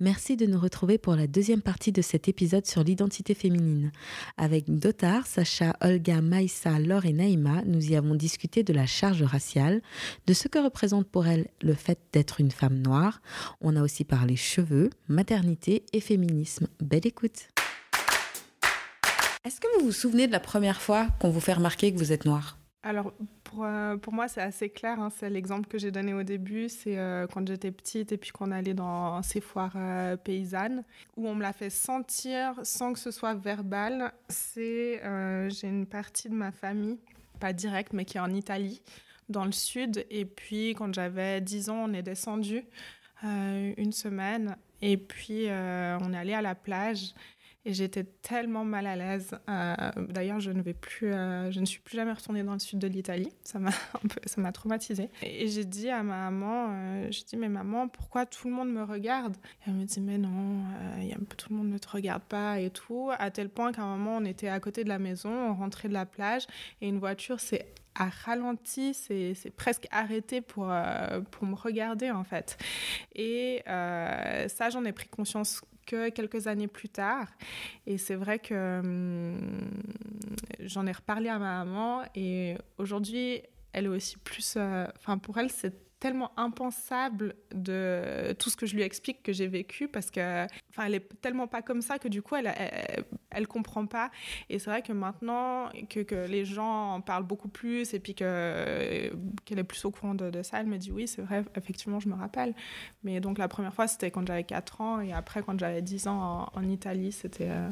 Merci de nous retrouver pour la deuxième partie de cet épisode sur l'identité féminine. Avec Dotar, Sacha, Olga, Maïssa, Laure et Naïma, nous y avons discuté de la charge raciale, de ce que représente pour elles le fait d'être une femme noire. On a aussi parlé cheveux, maternité et féminisme. Belle écoute. Est-ce que vous vous souvenez de la première fois qu'on vous fait remarquer que vous êtes noire? Alors, pour, euh, pour, moi, c'est assez clair. Hein. C'est l'exemple que j'ai donné au début. C'est euh, quand j'étais petite et puis qu'on allait dans ces foires euh, paysannes où on me l'a fait sentir sans que ce soit verbal. C'est j'ai une partie de ma famille, pas directe, mais qui est en Italie, dans le sud. Et puis, quand j'avais 10 ans, on est descendu une semaine et puis on est allé à la plage. Et j'étais tellement mal à l'aise. Euh, d'ailleurs, je ne vais plus, euh, je ne suis plus jamais retournée dans le sud de l'Italie. Ça m'a ça m'a traumatisée. Et, j'ai dit à ma maman, euh, je dis mais maman, pourquoi tout le monde me regarde? Elle me dit mais non, a, tout le monde ne te regarde pas et tout. À tel point qu'à un moment, on était à côté de la maison, on rentrait de la plage et une voiture s'est a ralenti, c'est presque arrêté pour me regarder en fait. Et ça, j'en ai pris conscience quelques années plus tard. Et c'est vrai que hum, j'en ai reparlé à ma maman et aujourd'hui, elle est aussi plus... Euh, enfin, pour elle, c'est tellement impensable de tout ce que je lui explique que j'ai vécu parce que enfin elle est tellement pas comme ça que du coup elle elle, comprend pas. Et c'est vrai que maintenant que, que, les gens en parlent beaucoup plus et puis que qu'elle est plus au courant de, ça elle me dit oui c'est vrai effectivement je me rappelle. Mais donc la première fois c'était quand j'avais 4 ans et après quand j'avais 10 ans en, Italie c'était euh,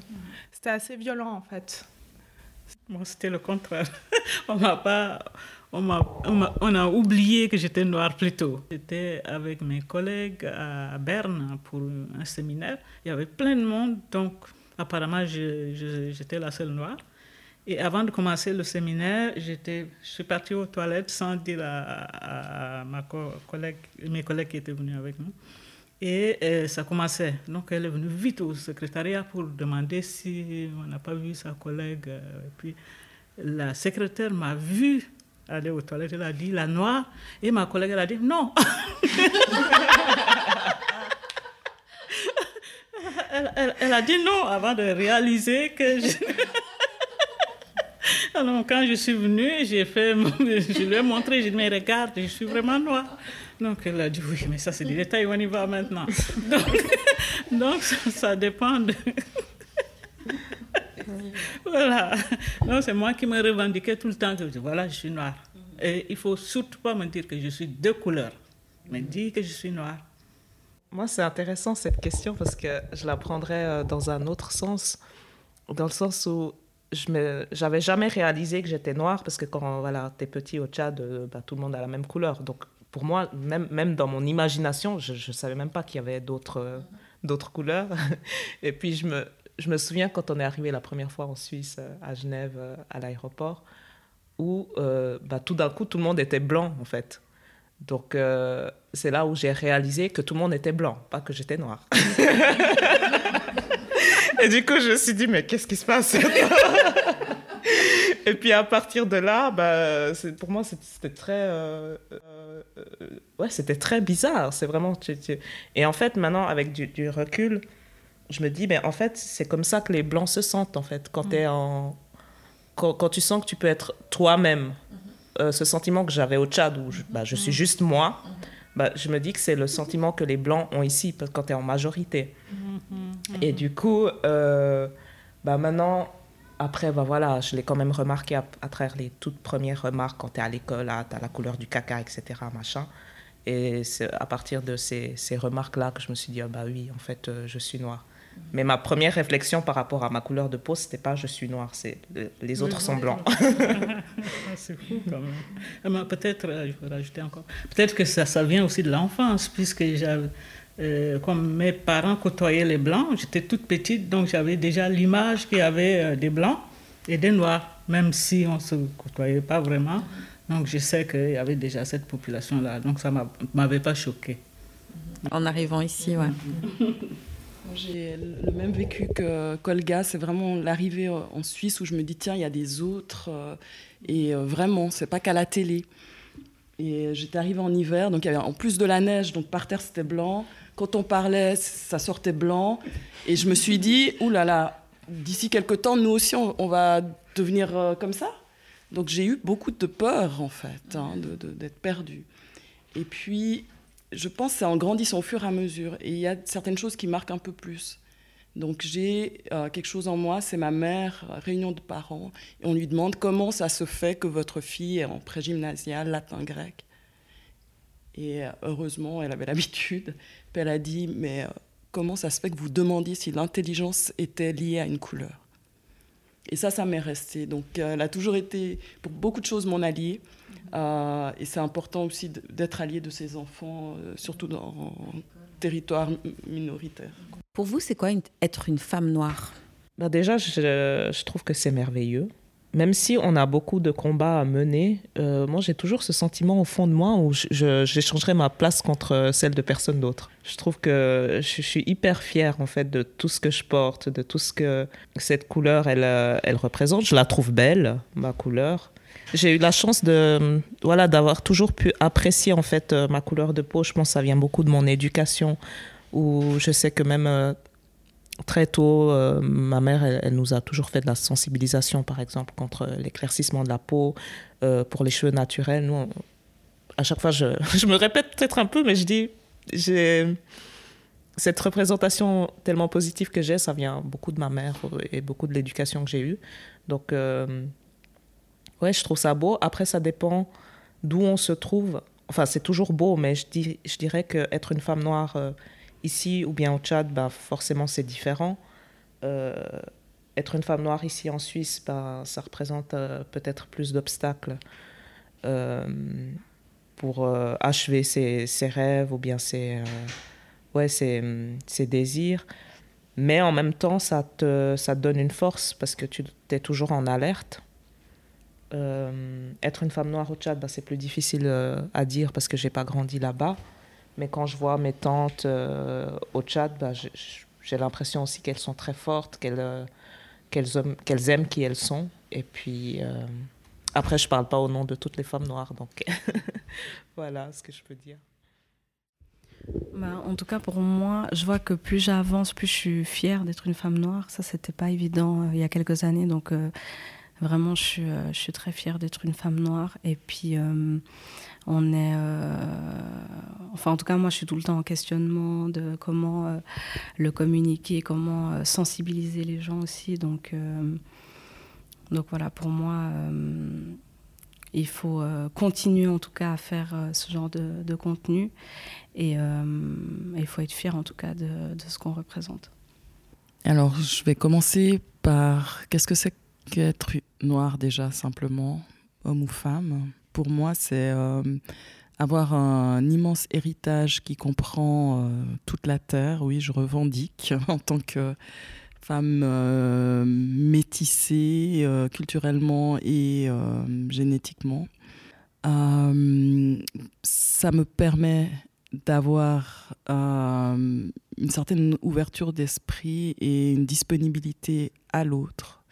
c'était assez violent en fait. Moi c'était le contraire. On m'a pas on a, oublié que j'étais noire plus tôt. J'étais avec mes collègues à Berne pour un séminaire. Il y avait plein de monde, donc apparemment j'étais la seule noire. Et avant de commencer le séminaire, je suis partie aux toilettes sans dire à, ma collègue, mes collègues qui étaient venus avec nous. Et euh, ça commençait. Donc elle est venue vite au secrétariat pour demander si on n'a pas vu sa collègue. Euh, et puis la secrétaire m'a vue aller aux toilettes, elle a dit la noire, et ma collègue elle a dit non. elle, a dit non avant de réaliser que je... Alors quand je suis venue, j'ai fait, je lui ai montré, j'ai dit mais regarde, je suis vraiment noire. Donc elle a dit oui, mais ça c'est des détails, on y va maintenant. Donc, donc ça, ça dépend de... voilà. Non, c'est moi qui me revendiquais tout le temps que voilà, je suis noire. Et il faut surtout pas me dire que je suis de couleur, mais dire que je suis noire. Moi, c'est intéressant cette question parce que je la prendrais euh, dans un autre sens, dans le sens où je n'avais jamais réalisé que j'étais noire parce que quand voilà, tu es petit au Tchad, euh, bah, tout le monde a la même couleur. Donc pour moi, même, même dans mon imagination, je ne savais même pas qu'il y avait d'autres euh, d'autres couleurs. Et puis je me, je me souviens quand on est arrivé la première fois en Suisse, à Genève, à l'aéroport, où euh, bah, tout d'un coup, tout le monde était blanc, en fait. Donc, euh, c'est là où j'ai réalisé que tout le monde était blanc, pas que j'étais noire. Et du coup, je me suis dit, mais qu'est-ce qui se passe? Et puis, à partir de là, bah, pour moi, c'était très... Euh, ouais, c'était très bizarre. C'est vraiment... Et en fait, maintenant, avec du, recul, je me dis, mais en fait, c'est comme ça que les blancs se sentent, en fait, quand tu es en quand, tu sens que tu peux être toi-même, mhm. euh, ce sentiment que j'avais au Tchad, où je, bah, je suis mhm. juste moi, bah, je me dis que c'est le sentiment que les Blancs ont ici, quand tu es en majorité. Et du coup, euh, bah, maintenant, après, bah, voilà, je l'ai quand même remarqué à, travers les toutes premières remarques quand tu es à l'école, tu as la couleur du caca, etc. Machin. Et c'est à partir de ces, ces remarques-là que je me suis dit, ah, bah oui, en fait, euh, je suis noire. Mais ma première réflexion par rapport à ma couleur de peau, c'était pas je suis noire, c'est les autres sont blancs. c'est fou quand même. Ah, peut-être, euh, je vais rajouter encore, peut-être que ça, ça vient aussi de l'enfance, puisque j'avais, euh, comme mes parents côtoyaient les blancs, j'étais toute petite, donc j'avais déjà l'image qu'il y avait euh, des blancs et des noirs, même si on ne se côtoyait pas vraiment. Donc je sais qu'il y avait déjà cette population-là, donc ça ne m'avait pas choqué. En arrivant ici, ouais. J'ai le même vécu que Colga, c'est vraiment l'arrivée en Suisse où je me dis tiens, il y a des autres. Euh, et euh, vraiment, c'est pas qu'à la télé. Et j'étais arrivée en hiver, donc il y avait en plus de la neige, donc par terre c'était blanc. Quand on parlait, ça sortait blanc. Et je me suis dit, oulala, d'ici quelques temps, nous aussi, on, va devenir euh, comme ça. Donc j'ai eu beaucoup de peur, en fait, hein, d'être perdue. Et puis, je pense que c'est en grandissant au fur et à mesure. Et il y a certaines choses qui marquent un peu plus. Donc j'ai euh, quelque chose en moi, c'est ma mère, réunion de parents, et on lui demande comment ça se fait que votre fille est en pré-gymnasial, latin, grec. Et euh, heureusement, elle avait l'habitude. Puis elle a dit, mais euh, comment ça se fait que vous demandiez si l'intelligence était liée à une couleur? Et ça, ça m'est resté. Donc elle a toujours été, pour beaucoup de choses, mon allié. et c'est important aussi d'être allié de ses enfants, surtout dans un territoire minoritaire. Pour vous, c'est quoi être une femme noire? Bah Déjà, je, trouve que c'est merveilleux. Même si on a beaucoup de combats à mener, euh, moi j'ai toujours ce sentiment au fond de moi où j'échangerais ma place contre celle de personne d'autre. Je trouve que je, suis hyper fière en fait de tout ce que je porte, de tout ce que cette couleur elle, euh, elle représente. Je la trouve belle, ma couleur. J'ai eu la chance de voilà d'avoir toujours pu apprécier en fait euh, ma couleur de peau. Je pense que ça vient beaucoup de mon éducation où je sais que même euh, très tôt, euh, ma mère, elle, nous a toujours fait de la sensibilisation, par exemple, contre l'éclaircissement de la peau, euh, pour les cheveux naturels. Nous, à chaque fois, je, me répète peut-être un peu, mais je dis, j'ai cette représentation tellement positive que j'ai, ça vient beaucoup de ma mère et beaucoup de l'éducation que j'ai eue. Donc, ouais, je trouve ça beau. Après, ça dépend d'où on se trouve. Enfin, c'est toujours beau, mais je, dis, je dirais qu'être une femme noire Ici ou bien au Tchad, bah, forcément c'est différent. Euh, être une femme noire ici en Suisse, bah, ça représente euh, peut-être plus d'obstacles euh, pour achever ses, rêves ou bien ses, ouais, ses, désirs. Mais en même temps, ça te, ça donne une force parce que tu es toujours en alerte. être une femme noire au Tchad, bah, c'est plus difficile à dire parce que j'ai pas grandi là-bas. Mais quand je vois mes tantes euh, au Tchad, bah, j'ai l'impression aussi qu'elles sont très fortes, qu'elles euh, qu'elles aiment qui elles sont. Et puis, euh, après, je ne parle pas au nom de toutes les femmes noires. Donc, voilà ce que je peux dire. Bah, en tout cas, pour moi, je vois que plus j'avance, plus je suis fière d'être une femme noire. Ça, c'était pas évident il y a quelques années. Donc, vraiment, je suis, je suis très fière d'être une femme noire. Et puis, on est, euh, enfin en tout cas moi je suis tout le temps en questionnement de comment euh, le communiquer, comment euh, sensibiliser les gens aussi. Donc, donc voilà, pour moi, il faut continuer en tout cas à faire ce genre de, contenu et il faut être fier en tout cas de, de ce qu'on représente. Alors je vais commencer par qu'est-ce que c'est qu'être noir déjà simplement, homme ou femme? Pour moi, c'est euh, avoir un immense héritage qui comprend euh, toute la Terre. Oui, je revendique en tant que femme euh, métissée culturellement et génétiquement. ça me permet d'avoir une certaine ouverture d'esprit et une disponibilité à l'autre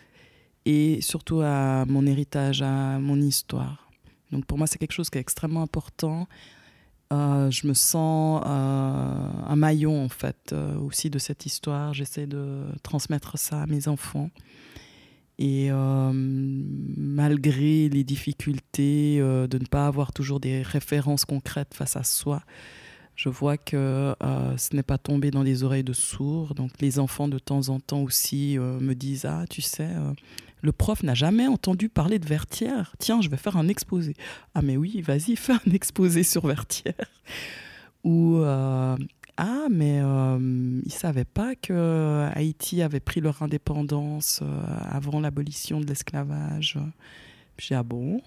et surtout à mon héritage, à mon histoire. Donc pour moi, c'est quelque chose qui est extrêmement important. Euh, je me sens euh, un maillon en fait euh, aussi de cette histoire. J'essaie de transmettre ça à mes enfants. Et malgré les difficultés de ne pas avoir toujours des références concrètes face à soi, je vois que ce n'est pas tombé dans les oreilles de sourds. Donc les enfants de temps en temps aussi me disent ah tu sais le prof n'a jamais entendu parler de Vertière. Tiens, je vais faire un exposé. Ah mais oui, vas-y, fais un exposé sur Vertière. Ou euh, ah mais euh, ils savaient pas que Haïti avait pris leur indépendance euh, avant l'abolition de l'esclavage. J'ai ah bon?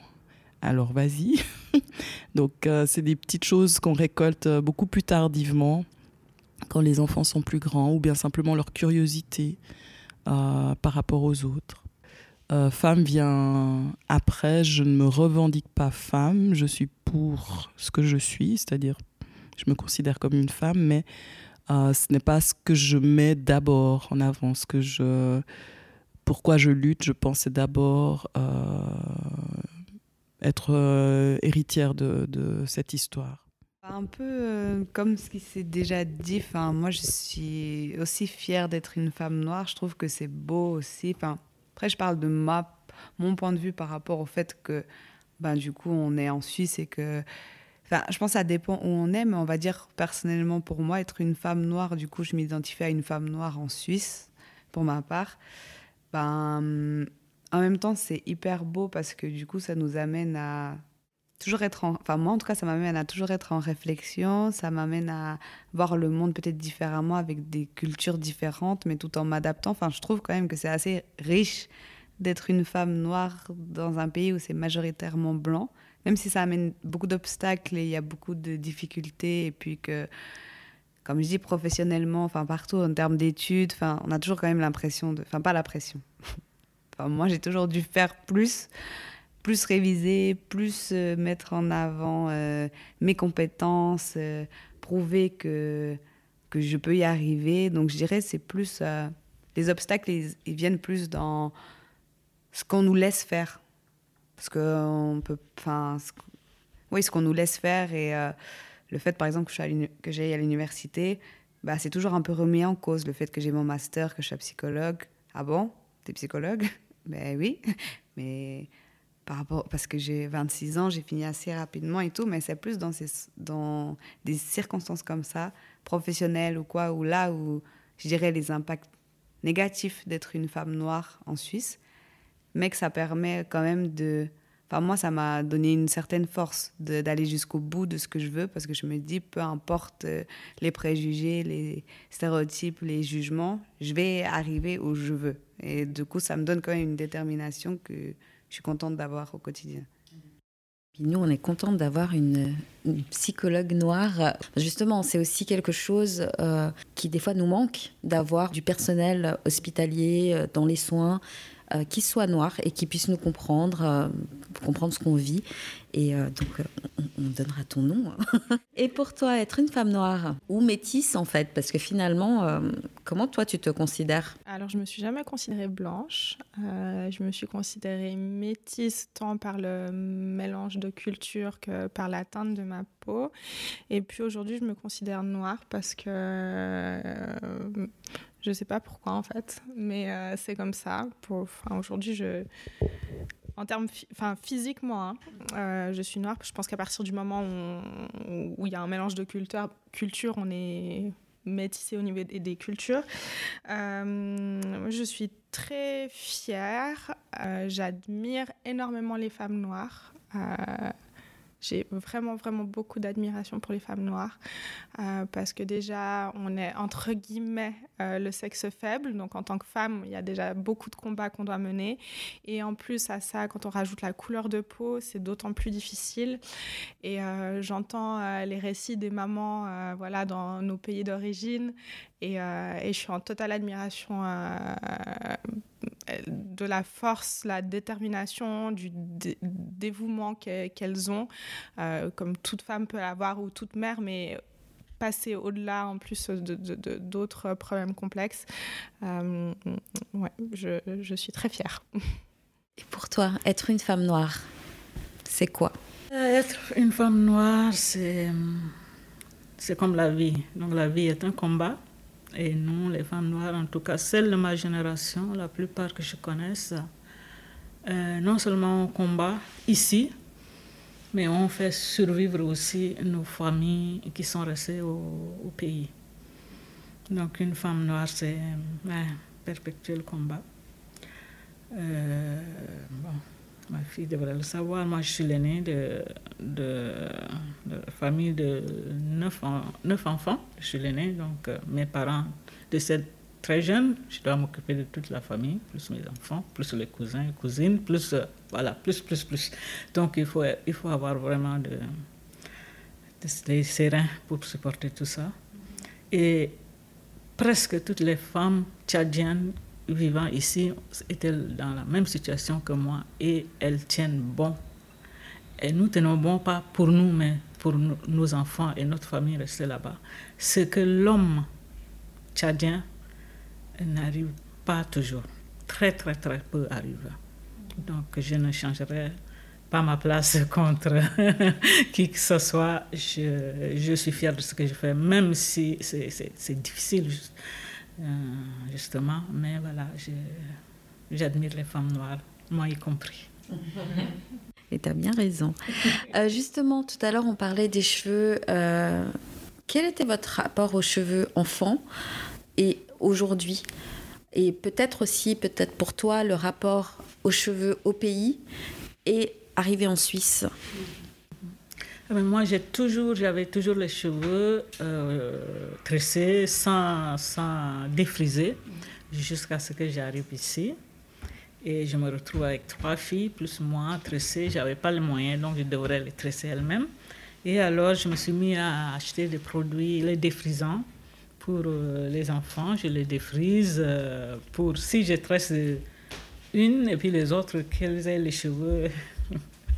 Alors vas-y. Donc c'est des petites choses qu'on récolte beaucoup plus tardivement quand les enfants sont plus grands ou bien simplement leur curiosité par rapport aux autres. Euh, femme vient après, je ne me revendique pas femme, je suis pour ce que je suis, c'est-à-dire je me considère comme une femme, mais euh, ce n'est pas ce que je mets d'abord en avant. Ce que je, pourquoi je lutte, je pense, c'est d'abord euh, être héritière de, de, cette histoire un peu comme ce qui s'est déjà dit, moi je suis aussi fière d'être une femme noire, je trouve que c'est beau aussi. Enfin, après je parle de ma, mon point de vue par rapport au fait que ben, du coup on est en Suisse et que je pense que ça dépend où on est, mais on va dire personnellement pour moi, être une femme noire, du coup, je m'identifie à une femme noire en Suisse, pour ma part. Ben, en même temps, c'est hyper beau parce que du coup, ça nous amène à toujours être en... Enfin, moi, en tout cas, ça m'amène à toujours être en réflexion, ça m'amène à voir le monde peut-être différemment, avec des cultures différentes, mais tout en m'adaptant. Enfin, je trouve quand même que c'est assez riche d'être une femme noire dans un pays où c'est majoritairement blanc même si ça amène beaucoup d'obstacles et il y a beaucoup de difficultés, et puis que, comme je dis, professionnellement, enfin partout, en termes d'études, enfin, on a toujours quand même l'impression de. Enfin, pas la pression. enfin, moi, j'ai toujours dû faire plus, plus réviser, plus euh, mettre en avant euh, mes compétences, euh, prouver que, que je peux y arriver. Donc, je dirais, c'est plus. les obstacles, ils viennent plus dans ce qu'on nous laisse faire parce qu'on peut. Oui, ce qu'on nous laisse faire et le fait, par exemple, que j'aille à l'université, bah, c'est toujours un peu remis en cause. Le fait que j'ai mon master, que je sois psychologue. Ah bon? T'es psychologue? Ben oui. Mais par rapport. Parce que j'ai 26 ans, j'ai fini assez rapidement et tout, mais c'est plus dans, ces, dans des circonstances comme ça, professionnelles ou quoi, ou là où je dirais les impacts négatifs d'être une femme noire en Suisse mais que ça permet quand même de... Enfin, moi, ça m'a donné une certaine force d'aller jusqu'au bout de ce que je veux, parce que je me dis, peu importe euh, les préjugés, les stéréotypes, les jugements, je vais arriver où je veux. Et du coup, ça me donne quand même une détermination que je suis contente d'avoir au quotidien. nous, on est contente d'avoir une, psychologue noire. Justement, c'est aussi quelque chose euh, qui, des fois, nous manque, d'avoir du personnel hospitalier euh, dans les soins, euh, qui soit noir et qui puisse nous comprendre, comprendre ce qu'on vit. Et donc, on, on, donnera ton nom. et pour toi, être une femme noire ou métisse, en fait, parce que finalement, comment toi, tu te considères? Alors, je me suis jamais considérée blanche. je me suis considérée métisse tant par le mélange de culture que par la teinte de ma peau. Et puis aujourd'hui, je me considère noire parce que je sais pas pourquoi en fait, mais euh, c'est comme ça. Enfin, aujourd'hui, je, en termes, enfin, physiquement, hein, euh, je suis noire. Je pense qu'à partir du moment où il y a un mélange de culture, culture, on est métissé au niveau des, cultures. Euh, je suis très fière. J'admire énormément les femmes noires. J'ai vraiment, vraiment beaucoup d'admiration pour les femmes noires euh, parce que déjà, on est entre guillemets euh, le sexe faible. Donc, en tant que femme, il y a déjà beaucoup de combats qu'on doit mener. Et en plus, à ça, quand on rajoute la couleur de peau, c'est d'autant plus difficile. Et euh, j'entends les récits des mamans voilà, dans nos pays d'origine et, et, je suis en totale admiration de la force, la détermination, du dévouement qu'elles ont, euh, comme toute femme peut l'avoir ou toute mère, mais passer au-delà en plus d'autres de, problèmes complexes. Euh, ouais, je, je, suis très fière. Et pour toi, être une femme noire, c'est quoi? Euh, Être une femme noire, c'est comme la vie. Donc la vie est un combat. Et nous, les femmes noires, en tout cas celles de ma génération, la plupart que je connaisse, euh, non seulement on combat ici, mais on fait survivre aussi nos familles qui sont restées au, pays. Donc une femme noire, c'est un perpétuel combat. Euh, bon, ma fille devrait le savoir. Moi, je suis l'aînée de, de, famille de neuf, enfants. Je suis l'aînée, donc euh, mes parents décèdent très jeunes. Je dois m'occuper de toute la famille, plus mes enfants, plus les cousins et cousines, plus, euh, voilà, plus, plus, plus. Donc, il faut, il faut avoir vraiment de, des sereins pour supporter tout ça. Et presque toutes les femmes tchadiennes vivant ici étaient dans la même situation que moi et elles tiennent bon? Et nous tenons bon pas pour nous, mais pour nos enfants et notre famille restée là-bas. Ce que l'homme tchadien n'arrive pas toujours. Très, très, très peu arrive. Donc je ne changerai pas ma place contre qui que ce soit. Je, je, suis fière de ce que je fais, même si c'est difficile, justement. Mais voilà, j'admire les femmes noires, moi y compris. Et tu as bien raison. Euh, justement, tout à l'heure, on parlait des cheveux. Euh, quel était votre rapport aux cheveux enfant et aujourd'hui? Et peut-être aussi, peut-être pour toi, le rapport aux cheveux au pays et arrivé en Suisse? Moi, j'ai toujours, j'avais toujours les cheveux euh, tressés, sans, sans défriser, jusqu'à ce que j'arrive ici. Et je me retrouve avec trois filles, plus moi, tressées. Je n'avais pas les moyens, donc je devrais les tresser elles-mêmes. Et alors, je me suis mis à acheter des produits, les défrisants pour euh, les enfants. Je les défrise euh, pour, si je tresse une, et puis les autres, qu'elles aient les cheveux?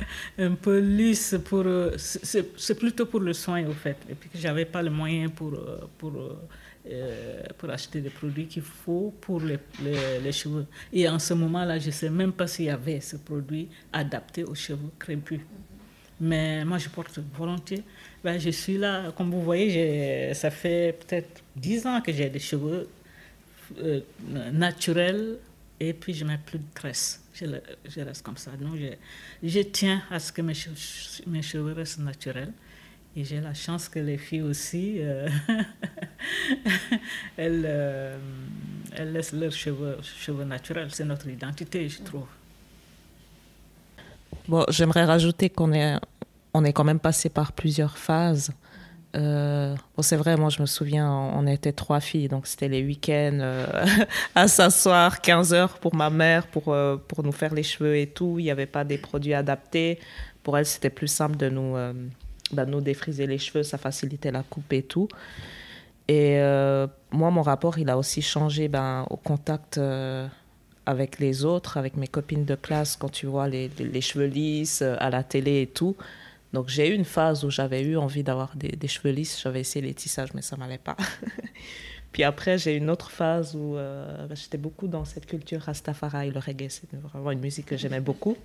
un peu lisses. Pour, euh, c'est plutôt pour le soin, au fait. Et puis que je n'avais pas les moyens pour, pour euh, pour acheter des produits qu'il faut pour les, les, cheveux. Et en ce moment-là, je ne sais même pas s'il y avait ce produit adapté aux cheveux crépus. Mais moi, je porte volontiers. Ben, je suis là, comme vous voyez, ça fait peut-être 10 ans que j'ai des cheveux euh, naturels et puis je mets plus de tresse. Je, reste comme ça. Donc, je, je tiens à ce que mes, mes cheveux restent naturels. Et j'ai la chance que les filles aussi, euh, elles, euh, elles, laissent leurs cheveux, cheveux naturels. C'est notre identité, je trouve. Bon, j'aimerais rajouter qu'on est, on est quand même passé par plusieurs phases. Euh, c'est vrai, moi je me souviens, on était trois filles, donc c'était les week-ends à s'asseoir 15 heures pour ma mère, pour, pour nous faire les cheveux et tout. Il n'y avait pas des produits adaptés. Pour elle, c'était plus simple de nous bah, nous défriser les cheveux, ça facilitait la coupe et tout. Et euh, moi, mon rapport, il a aussi changé ben, au contact euh, avec les autres, avec mes copines de classe, quand tu vois les, les cheveux lisses euh, à la télé et tout. Donc j'ai eu une phase où j'avais eu envie d'avoir des, des, cheveux lisses. J'avais essayé les tissages, mais ça m'allait pas. Puis après, j'ai eu une autre phase où bah, j'étais beaucoup dans cette culture Rastafari, le reggae. C'est vraiment une musique que j'aimais beaucoup.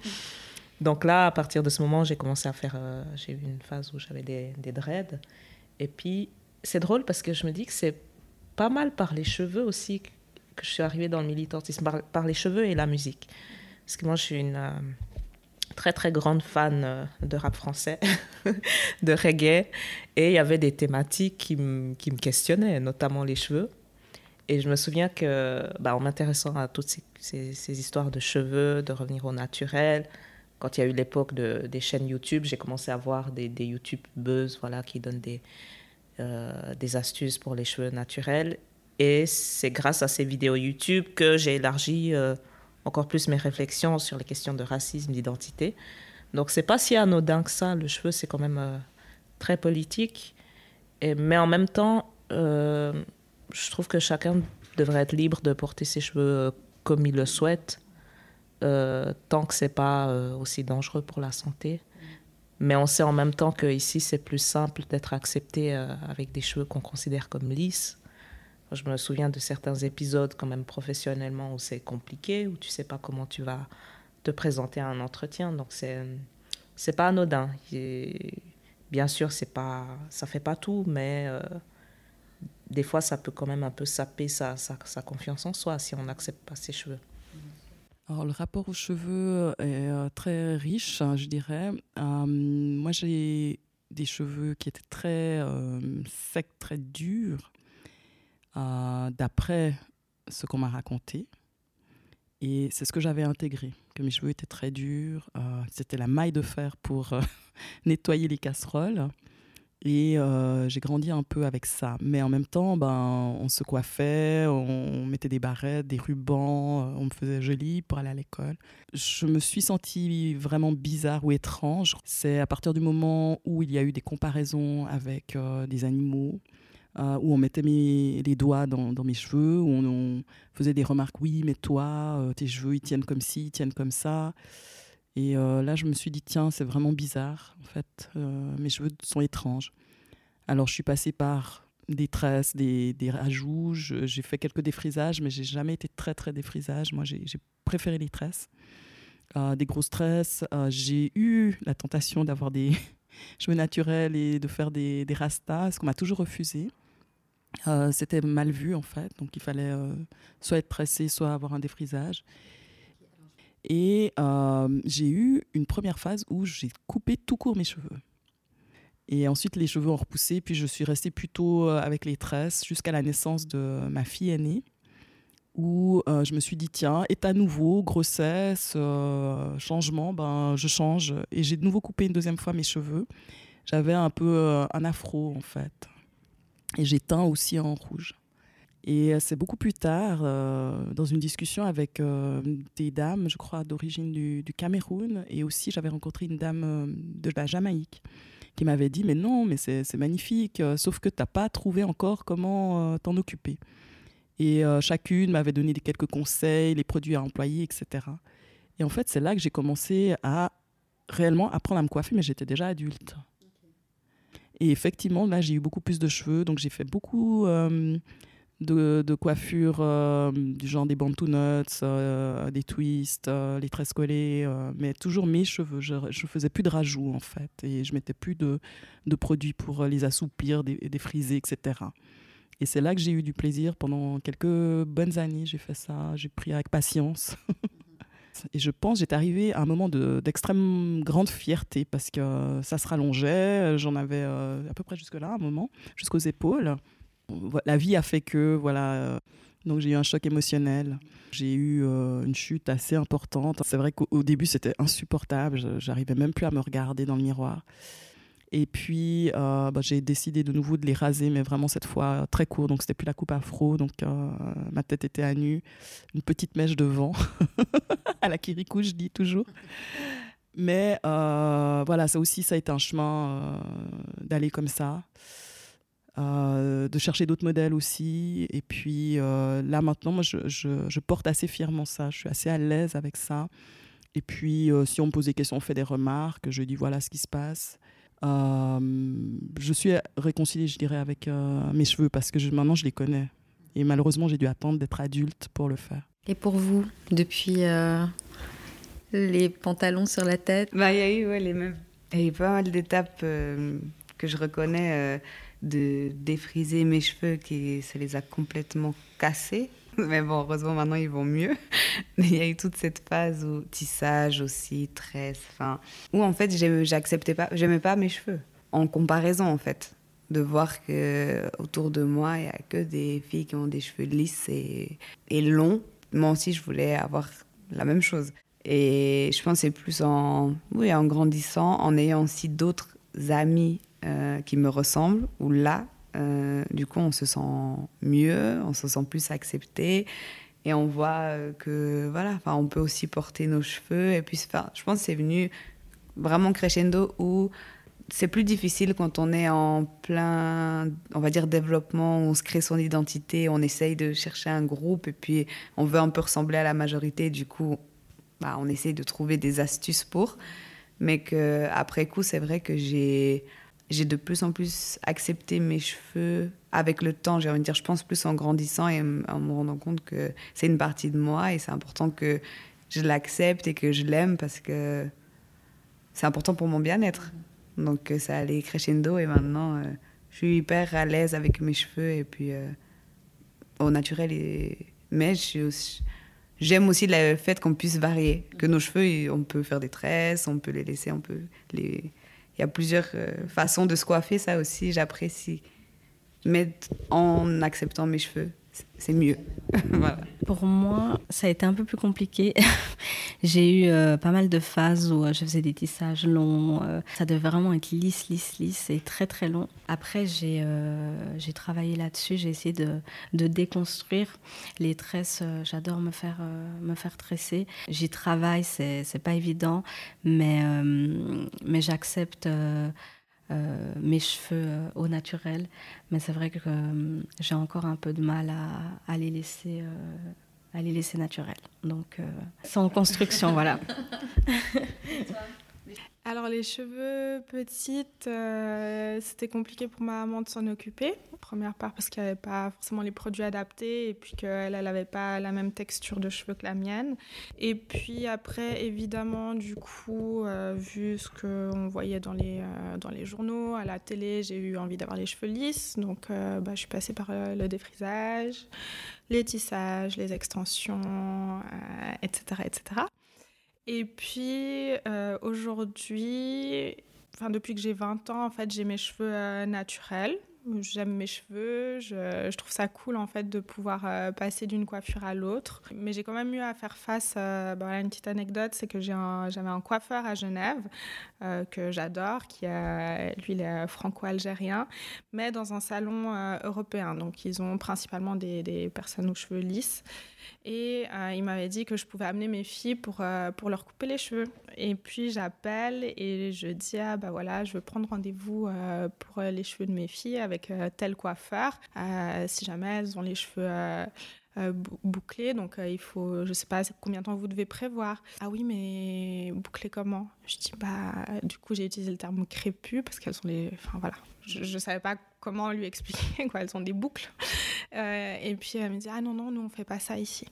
Donc là, à partir de ce moment, j'ai commencé à faire. Euh, j'ai eu une phase où j'avais des, des, dreads. Et puis, c'est drôle parce que je me dis que c'est pas mal par les cheveux aussi que je suis arrivée dans le militantisme, par, les cheveux et la musique. Parce que moi, je suis une euh, très, très grande fan euh, de rap français, de reggae. Et il y avait des thématiques qui, qui, me questionnaient, notamment les cheveux. Et je me souviens que, bah, en m'intéressant à toutes ces, ces, histoires de cheveux, de revenir au naturel, quand il y a eu l'époque de, des chaînes YouTube, j'ai commencé à voir des, des YouTubeuses voilà, qui donnent des, euh, des astuces pour les cheveux naturels. Et c'est grâce à ces vidéos YouTube que j'ai élargi euh, encore plus mes réflexions sur les questions de racisme, d'identité. Donc c'est pas si anodin que ça. Le cheveu, c'est quand même euh, très politique. Mais en même temps, je trouve que chacun devrait être libre de porter ses cheveux comme il le souhaite euh, tant que c'est pas euh, aussi dangereux pour la santé. Mais on sait en même temps qu'ici, c'est plus simple d'être accepté euh, avec des cheveux qu'on considère comme lisses. Je me souviens de certains épisodes, quand même professionnellement, où c'est compliqué, où tu sais pas comment tu vas te présenter à un entretien. Donc, c'est c'est pas anodin. Bien sûr, c'est pas, ça fait pas tout, mais des fois, ça peut quand même un peu saper sa, sa, confiance en soi si on n'accepte pas ses cheveux. Alors, le rapport aux cheveux est euh, très riche, hein, je dirais. Euh, moi, j'ai des cheveux qui étaient très euh, secs, très durs, d'après ce qu'on m'a raconté. Et c'est ce que j'avais intégré, que mes cheveux étaient très durs. C'était la maille de fer pour nettoyer les casseroles. Et euh, j'ai grandi un peu avec ça. Mais en même temps, ben, on se coiffait, on mettait des barrettes, des rubans, euh, on me faisait jolie pour aller à l'école. Je me suis sentie vraiment bizarre ou étrange. C'est à partir du moment où il y a eu des comparaisons avec euh, des animaux, où on mettait mes, les doigts dans, dans mes cheveux, où on, faisait des remarques, oui, mais toi, tes cheveux, ils tiennent comme ci, ils tiennent comme ça. Et euh, là, je me suis dit, tiens, c'est vraiment bizarre, en fait. Euh, mes cheveux sont étranges. Alors, je suis passée par des tresses, des, des rajouts. J'ai fait quelques défrisages, mais j'ai jamais été très, très défrisage. Moi, j'ai préféré les tresses. des gros stress. j'ai eu la tentation d'avoir des cheveux naturels et de faire des, des rastas, ce qu'on m'a toujours refusé. C'était mal vu en fait, donc il fallait soit être tressé, soit avoir un défrisage. Et j'ai eu une première phase où j'ai coupé tout court mes cheveux. Et ensuite, les cheveux ont repoussé, puis je suis restée plutôt avec les tresses jusqu'à la naissance de ma fille aînée où euh, je me suis dit, tiens, état nouveau, grossesse, euh, changement, ben, je change. Et j'ai de nouveau coupé une deuxième fois mes cheveux. J'avais un peu euh, un afro, en fait. Et j'ai teint aussi en rouge. Et c'est beaucoup plus tard, dans une discussion avec des dames, je crois, d'origine du, Cameroun, et aussi j'avais rencontré une dame de la Jamaïque, qui m'avait dit, mais non, mais c'est magnifique, sauf que tu n'as pas trouvé encore comment t'en occuper. Et euh, chacune m'avait donné quelques conseils, les produits à employer, etc. Et en fait, c'est là que j'ai commencé à réellement apprendre à me coiffer, mais j'étais déjà adulte. Et effectivement, là, j'ai eu beaucoup plus de cheveux, donc j'ai fait beaucoup euh, de, coiffures euh, du genre des bantu nuts, des twists, les tresses collées, mais toujours mes cheveux. Je, ne faisais plus de rajouts, en fait, et je mettais plus de, produits pour les assouplir, des, des frisés, etc. Et c'est là que j'ai eu du plaisir pendant quelques bonnes années. J'ai fait ça, j'ai pris avec patience. Et je pense j'étais arrivée à un moment d'extrême grande fierté parce que ça se rallongeait. J'en avais euh, à peu près jusque-là, un moment, jusqu'aux épaules. La vie a fait que, voilà. Euh, donc j'ai eu un choc émotionnel. J'ai eu euh, une chute assez importante. C'est vrai qu'au début c'était insupportable. J'arrivais même plus à me regarder dans le miroir. Et puis, euh, bah, j'ai décidé de nouveau de les raser, mais vraiment cette fois très court. Donc, c'était plus la coupe afro. Donc, euh, ma tête était à nu. Une petite mèche devant. à la Kirikou, je dis toujours. Mais euh, voilà, ça aussi, ça a été un chemin d'aller comme ça. de chercher d'autres modèles aussi. Et puis là, maintenant, moi, je, je, porte assez fièrement ça. Je suis assez à l'aise avec ça. Et puis, si on me pose des questions, on fait des remarques. Je dis voilà ce qui se passe. Euh, je suis réconciliée, je dirais, avec euh, mes cheveux parce que maintenant je les connais. Et malheureusement, j'ai dû attendre d'être adulte pour le faire. Et pour vous, depuis euh, les pantalons sur la tête? Bah, Il y a eu ouais, les mêmes. Il y a eu pas mal d'étapes que je reconnais de défriser mes cheveux qui ça les a complètement cassés. Mais bon, heureusement, maintenant, ils vont mieux. Mais il y a eu toute cette phase où tissage aussi, tresse, enfin, où en fait, j'acceptais pas, j'aimais pas mes cheveux. En comparaison, en fait, de voir que autour de moi, il y a que des filles qui ont des cheveux lisses et, et longs. Moi aussi, je voulais avoir la même chose. Et je pense c'est plus en, oui, en grandissant, en ayant aussi d'autres amis euh, qui me ressemblent, où là, euh, du coup, on se sent mieux, on se sent plus accepté. Et on voit euh, que, voilà, on peut aussi porter nos cheveux. Et puis, je pense que c'est venu vraiment crescendo où c'est plus difficile quand on est en plein, on va dire, développement, on se crée son identité, on essaye de chercher un groupe et puis on veut un peu ressembler à la majorité. Du coup, bah, on essaye de trouver des astuces pour. Mais qu'après coup, c'est vrai que j'ai j'ai de plus en plus accepté mes cheveux avec le temps, j'ai envie de dire, je pense plus en grandissant et en me rendant compte que c'est une partie de moi et c'est important que je l'accepte et que je l'aime parce que c'est important pour mon bien-être. Donc euh, ça allait crescendo et maintenant euh, je suis hyper à l'aise avec mes cheveux et puis euh, au naturel. Et... Mais j'aime aussi le fait qu'on puisse varier, que nos cheveux, on peut faire des tresses, on peut les laisser, on peut les y a plusieurs euh, façons de se coiffer, ça aussi, j'apprécie. Mais en acceptant mes cheveux, c'est mieux. Pour moi, ça a été un peu plus compliqué. j'ai eu euh, pas mal de phases où euh, je faisais des tissages longs. Euh, ça devait vraiment être lisse, lisse, lisse et très très long. Après, j'ai j'ai travaillé là-dessus. J'ai essayé de, de, déconstruire les tresses. J'adore me faire me faire tresser. J'y travaille, c'est pas évident, mais mais j'accepte. Euh, mes cheveux euh, au naturel. Mais c'est vrai que euh, j'ai encore un peu de mal à, les laisser. à les laisser naturels. Donc, sans construction, voilà. alors les cheveux petites, euh, c'était compliqué pour ma maman de s'en occuper. Première part parce qu'il n'y avait pas forcément les produits adaptés et puis qu'elle n'avait pas la même texture de cheveux que la mienne. Et puis après, évidemment, du coup, euh, vu ce qu'on voyait dans les, euh, dans les journaux, à la télé, j'ai eu envie d'avoir les cheveux lisses. Donc bah, je suis passée par le défrisage, les tissages, les extensions, etc., etc. Et puis euh, aujourd'hui, enfin depuis que j'ai 20 ans, en fait, j'ai mes cheveux euh, naturels j'aime mes cheveux, je, trouve ça cool en fait de pouvoir euh, passer d'une coiffure à l'autre. Mais j'ai quand même eu à faire face, euh, bah, une petite anecdote, c'est que j'avais un, coiffeur à Genève que j'adore, qui lui est franco-algérien, mais dans un salon européen. Donc ils ont principalement des, personnes aux cheveux lisses. Et il m'avait dit que je pouvais amener mes filles pour, pour leur couper les cheveux. Et puis j'appelle et je dis, ah bah voilà, je veux prendre rendez-vous pour les cheveux de mes filles avec euh, tel coiffeur, euh, si jamais elles ont les cheveux euh, bouclés. Donc, il faut, je sais pas combien de temps vous devez prévoir. Ah oui, mais boucler comment? Je dis, bah, du coup, j'ai utilisé le terme crépus parce qu'elles sont les. Enfin, voilà. Je, ne savais pas comment lui expliquer, quoi. Elles ont des boucles. et puis, elle me dit, ah non, non, nous, on fait pas ça ici.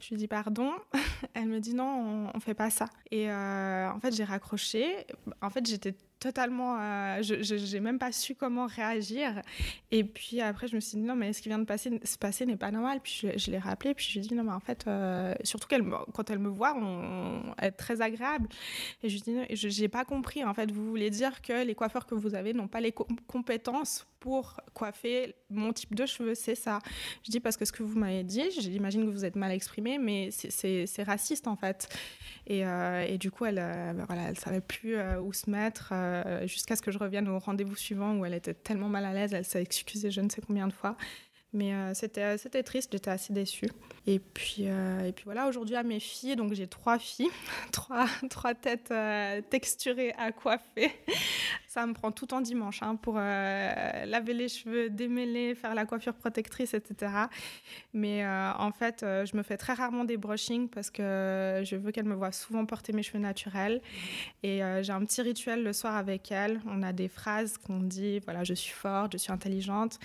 Je lui dis pardon? Elle me dit non, on, fait pas ça. Et en fait, j'ai raccroché. En fait, j'étais totalement. Euh, je n'ai même pas su comment réagir. Et puis après, je me suis dit, non, mais ce qui vient de passer, se passer n'est pas normal. Puis je, l'ai rappelé, puis je lui ai dit, non, mais en fait, euh, surtout quand elle me voit, on, elle est très agréable. Et je lui ai dit, je n'ai pas compris. En fait, vous voulez dire que les coiffeurs que vous avez n'ont pas les compétences pour coiffer mon type de cheveux, c'est ça. Je dis parce que ce que vous m'avez dit, j'imagine que vous êtes mal exprimé, mais c'est raciste en fait. Et, euh, du coup, elle, ne voilà, elle savait plus où se mettre. Euh, jusqu'à ce que je revienne au rendez-vous suivant où elle était tellement mal à l'aise, elle s'est excusée je ne sais combien de fois. Mais euh, c'était, c'était triste, j'étais assez déçue. Et puis, euh, et puis voilà, aujourd'hui à mes filles, donc j'ai trois filles, trois, trois têtes texturées à coiffer. Ça me prend tout en dimanche hein, pour laver les cheveux, démêler, faire la coiffure protectrice, etc. Mais en fait, je me fais très rarement des brushings parce que je veux qu'elle me voie souvent porter mes cheveux naturels. Et j'ai un petit rituel le soir avec elle. On a des phrases qu'on dit, voilà, je suis forte, je suis intelligente.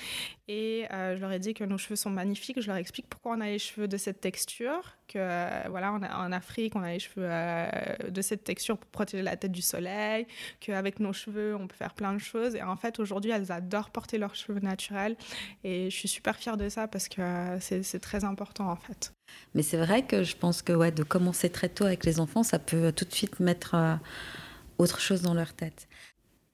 Et je leur dit que nos cheveux sont magnifiques. Je leur explique pourquoi on a les cheveux de cette texture, que euh, voilà, en Afrique, on a les cheveux euh, de cette texture pour protéger la tête du soleil, qu'avec nos cheveux, on peut faire plein de choses. Et en fait, aujourd'hui, elles adorent porter leurs cheveux naturels. Et je suis super fière de ça parce que euh, c'est très important, en fait. Mais c'est vrai que je pense que ouais, de commencer très tôt avec les enfants, ça peut tout de suite mettre autre chose dans leur tête.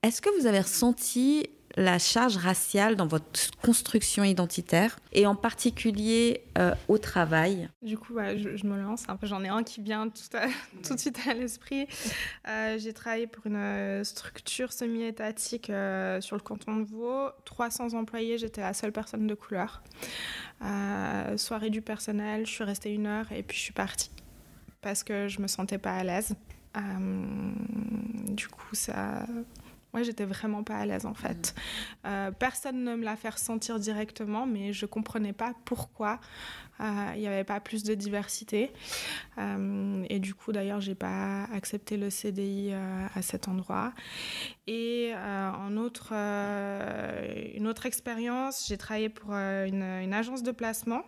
Est-ce que vous avez ressenti la charge raciale dans votre construction identitaire et en particulier euh, au travail Du coup, je, me lance. J'en ai un qui vient tout, de suite à l'esprit. Euh, j'ai travaillé pour une euh, structure semi-étatique sur le canton de Vaud. 300 employés, j'étais la seule personne de couleur. soirée du personnel, je suis restée une heure et puis je suis partie parce que je me sentais pas à l'aise. du coup, ça moi, j'étais vraiment pas à l'aise en fait. Mm. Euh, personne ne me l'a fait ressentir directement, mais je comprenais pas pourquoi euh, il n'y avait pas plus de diversité. Euh, et du coup, d'ailleurs, j'ai pas accepté le CDI à cet endroit. Et en autre, une autre expérience, j'ai travaillé pour une, une agence de placement.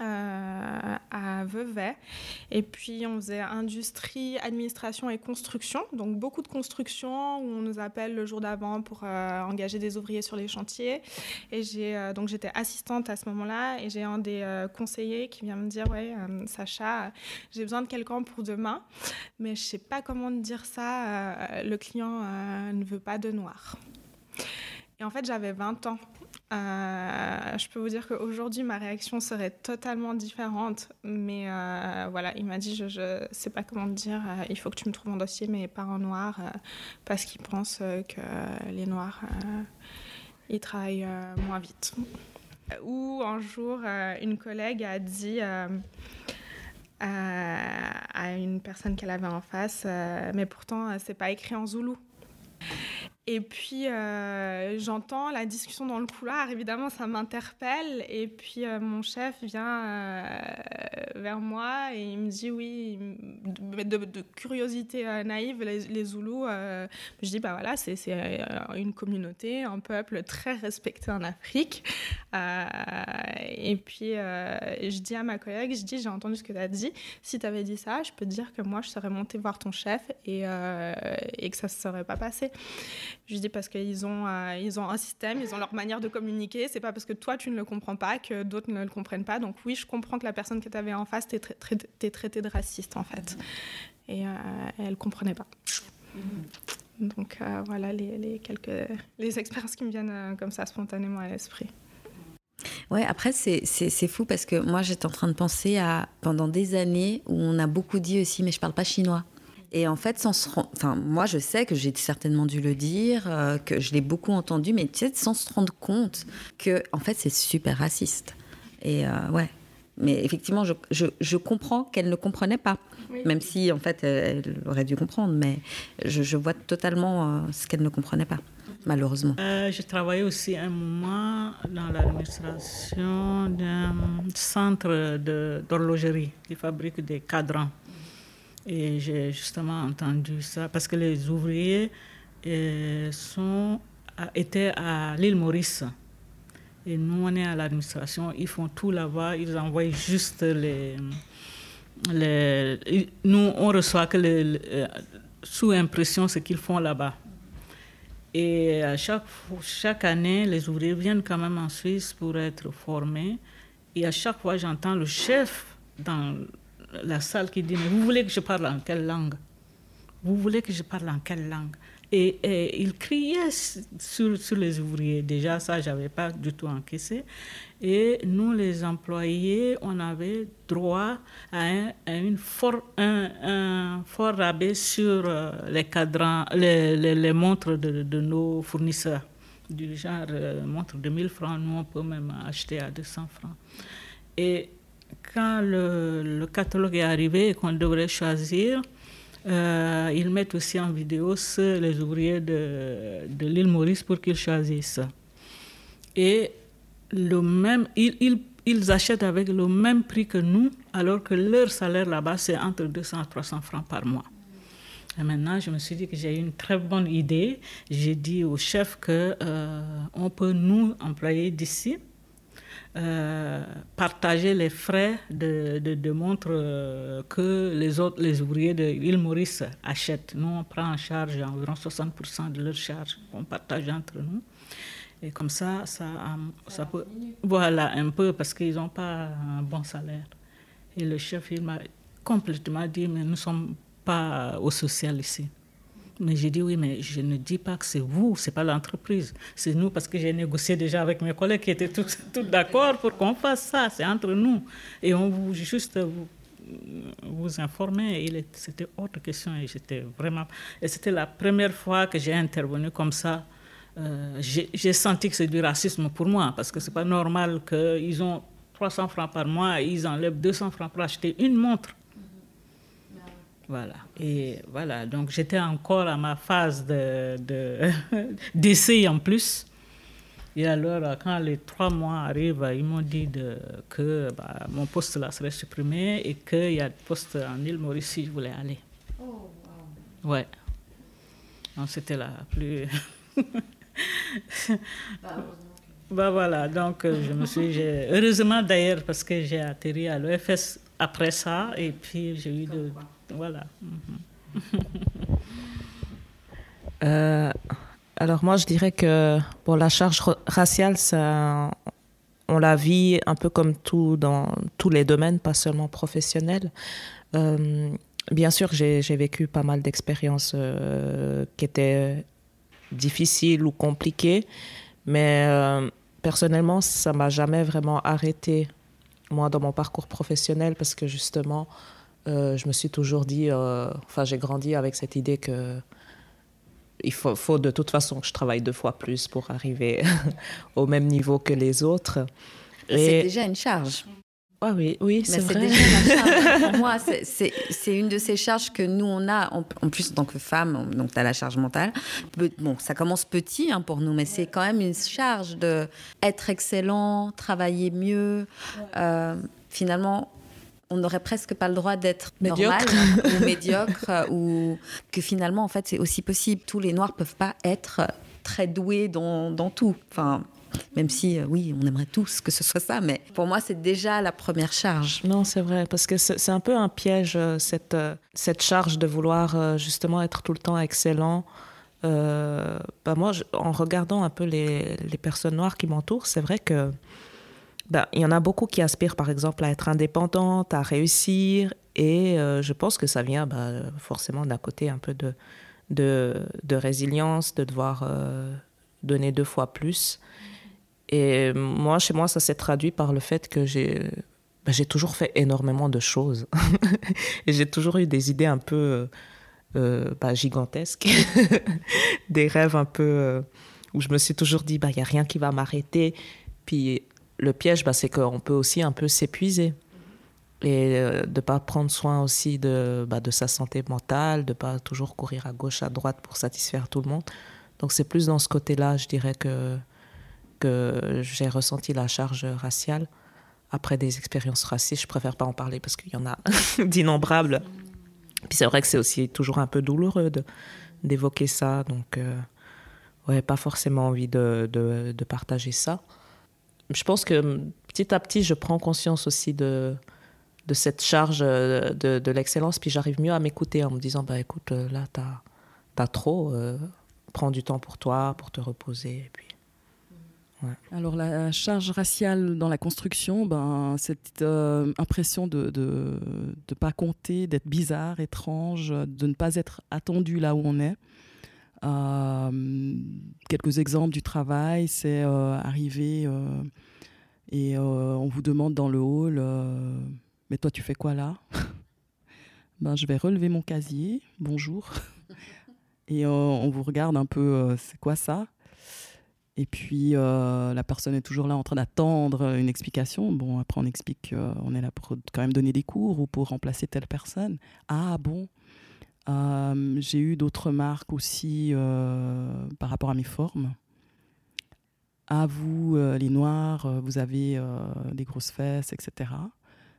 Euh, à Vevey. Et puis on faisait industrie, administration et construction. Donc beaucoup de construction où on nous appelle le jour d'avant pour euh, engager des ouvriers sur les chantiers. Et euh, donc j'étais assistante à ce moment-là et j'ai un des conseillers qui vient me dire ouais Sacha, j'ai besoin de quelqu'un pour demain, mais je sais pas comment dire ça. le client ne veut pas de noir. Et en fait, j'avais 20 ans. Euh, je peux vous dire qu'aujourd'hui, ma réaction serait totalement différente. Mais euh, voilà, il m'a dit, je ne sais pas comment te dire, euh, il faut que tu me trouves un dossier, mais pas en noir, parce qu'il pense que les noirs, ils travaillent moins vite. Ou un jour, une collègue a dit... à une personne qu'elle avait en face, mais pourtant, c'est pas écrit en zoulou. Et puis, euh, j'entends la discussion dans le couloir. Évidemment, ça m'interpelle. Et puis, euh, mon chef vient euh, vers moi et il me dit oui, de, curiosité naïve, les, les Zoulous. je dis, bah voilà, c'est une communauté, un peuple très respecté en Afrique. et puis, je dis à ma collègue, je dis, j'ai entendu ce que tu as dit. Si tu avais dit ça, je peux te dire que moi, je serais montée voir ton chef et, et que ça ne se serait pas passé. Je dis parce qu'ils ont, euh, ils ont un système, ils ont leur manière de communiquer. C'est pas parce que toi tu ne le comprends pas que d'autres ne le comprennent pas. Donc oui, je comprends que la personne que tu avais en face t'es traitée traité de raciste en fait. Et euh, elle comprenait pas. Donc euh, voilà les, les, quelques les expériences qui me viennent euh, comme ça spontanément à l'esprit. Ouais, après, c'est fou parce que moi, j'étais en train de penser à pendant des années où on a beaucoup dit aussi, mais je parle pas chinois. Et en fait, sans se enfin, moi, je sais que j'ai certainement dû le dire, euh, que je l'ai beaucoup entendu, mais tu sais, sans se rendre compte que, en fait, c'est super raciste. Et euh, ouais. Mais effectivement, je, je, je comprends qu'elle ne comprenait pas, même si, en fait, elle aurait dû comprendre. Mais je, je vois totalement euh, ce qu'elle ne comprenait pas, malheureusement. j'ai travaillé aussi un moment dans l'administration d'un centre d'horlogerie qui fabrique des cadrans. Et j'ai justement entendu ça parce que les ouvriers euh, sont, étaient à l'île Maurice. Et nous, on est à l'administration, ils font tout là-bas, ils envoient juste les, les. Nous, on reçoit que les, euh, sous impression ce qu'ils font là-bas. Et à chaque, chaque année, les ouvriers viennent quand même en Suisse pour être formés. Et à chaque fois, j'entends le chef dans la salle qui dit, mais vous voulez que je parle en quelle langue? Vous voulez que je parle en quelle langue? Et, il criait sur, sur, les ouvriers. Déjà, ça, je n'avais pas du tout encaissé. Et nous, les employés, on avait droit à un, une fort, un, fort rabais sur euh, les cadrans, les, les, montres de, de, nos fournisseurs. Du genre, euh, montre de 1000 francs, nous, on peut même acheter à 200 francs. Et quand le, catalogue est arrivé et qu'on devrait choisir, euh, ils mettent aussi en vidéo les ouvriers de, de l'île Maurice pour qu'ils choisissent. Et le même, ils, ils, achètent avec le même prix que nous, alors que leur salaire là-bas, c'est entre 200 et 300 francs par mois. Et maintenant, je me suis dit que j'ai une très bonne idée. J'ai dit au chef que euh, on peut nous employer d'ici euh, partager les frais de, de, montres euh, que les autres, les ouvriers de l'île Maurice achètent. Nous, on prend en charge environ 60% de leurs charges, on partage entre nous. Et comme ça, ça, ça peut. Voilà, un peu, parce qu'ils n'ont pas un bon salaire. Et le chef, il m'a complètement dit Mais nous ne sommes pas au social ici. Mais j'ai dit oui, mais je ne dis pas que c'est vous, c'est pas l'entreprise. C'est nous parce que j'ai négocié déjà avec mes collègues qui étaient tous, d'accord pour qu'on fasse ça. C'est entre nous. Et on vous juste vous, vous informer. C'était autre question et j'étais vraiment. Et c'était la première fois que j'ai intervenu comme ça. Euh, j'ai senti que c'est du racisme pour moi parce que c'est pas normal qu'ils ont 300 francs par mois et ils enlèvent 200 francs pour acheter une montre. Voilà. Et voilà, donc j'étais encore à ma phase d'essai de, en plus. Et alors, quand les trois mois arrivent, ils m'ont dit de, que bah, mon poste là serait supprimé et qu'il y a un poste en île Maurice si je voulais aller. Oh, wow. Ouais. Donc, c'était la plus. bah, voilà, donc euh, je me suis. Heureusement d'ailleurs, parce que j'ai atterri à l'EFS après ça, et puis j'ai eu de. Voilà. Euh, alors moi, je dirais que pour la charge raciale, on la vit un peu comme tout dans tous les domaines, pas seulement professionnels. Euh, bien sûr, j'ai vécu pas mal d'expériences euh, qui étaient difficiles ou compliquées, mais personnellement, ça m'a jamais vraiment arrêté, moi, dans mon parcours professionnel, parce que justement, euh, je me suis toujours dit, euh, enfin j'ai grandi avec cette idée que il faut, faut, de toute façon que je travaille deux fois plus pour arriver au même niveau que les autres. C'est déjà une charge. Ah oui, oui, c'est vrai. Déjà. Pour moi, c'est une de ces charges que nous, on a, en, plus en tant que femme, donc tu as la charge mentale. Bon, ça commence petit hein, pour nous, mais c'est quand même une charge de être excellent, travailler mieux. Euh, finalement, on n'aurait presque pas le droit d'être normal ou médiocre, ou que finalement, en fait, c'est aussi possible. Tous les Noirs peuvent pas être très doués dans, dans tout. Enfin, même si, euh, oui, on aimerait tous que ce soit ça, mais pour moi, c'est déjà la première charge. Non, c'est vrai, parce que c'est un peu un piège, euh, cette, euh, cette charge de vouloir justement être tout le temps excellent. bah moi, en regardant un peu les, les personnes noires qui m'entourent, c'est vrai que il y en a beaucoup qui aspirent, par exemple, à être indépendantes, à réussir, et je pense que ça vient bah, forcément d'un côté un peu de, de, de résilience, de devoir donner deux fois plus. Et moi, chez moi, ça s'est traduit par le fait que j'ai ben, j'ai toujours fait énormément de choses. et j'ai toujours eu des idées un peu euh, bah, gigantesques, des rêves un peu euh, où je me suis toujours dit, bah, il n'y a rien qui va m'arrêter. Puis le piège, bah, c'est qu'on peut aussi un peu s'épuiser. Et euh, de ne pas prendre soin aussi de, bah, de sa santé mentale, de ne pas toujours courir à gauche, à droite pour satisfaire tout le monde. Donc c'est plus dans ce côté-là, je dirais que j'ai ressenti la charge raciale après des expériences racistes. Je préfère pas en parler parce qu'il y en a d'innombrables. Puis c'est vrai que c'est aussi toujours un peu douloureux d'évoquer ça. Donc, euh, ouais, pas forcément envie de, partager ça. Je pense que petit à petit, je prends conscience aussi de, cette charge de, de l'excellence. Puis j'arrive mieux à m'écouter en me disant bah, écoute, là, tu as, trop. Euh, prends du temps pour toi, pour te reposer. Et puis alors la charge raciale dans la construction, ben, cette euh, impression de ne pas compter, d'être bizarre, étrange, de ne pas être attendu là où on est. Euh, quelques exemples du travail, c'est euh, arriver et on vous demande dans le hall, mais toi tu fais quoi là? Ben, Je vais relever mon casier, bonjour. Et on vous regarde un peu, c'est quoi ça? Et puis, euh, la personne est toujours là en train d'attendre une explication. Bon, après, on explique qu'on est là pour quand même donner des cours ou pour remplacer telle personne. Ah, bon. Euh, j'ai eu d'autres remarques aussi euh, par rapport à mes formes. Ah, vous, les Noirs, vous avez des grosses fesses, etc.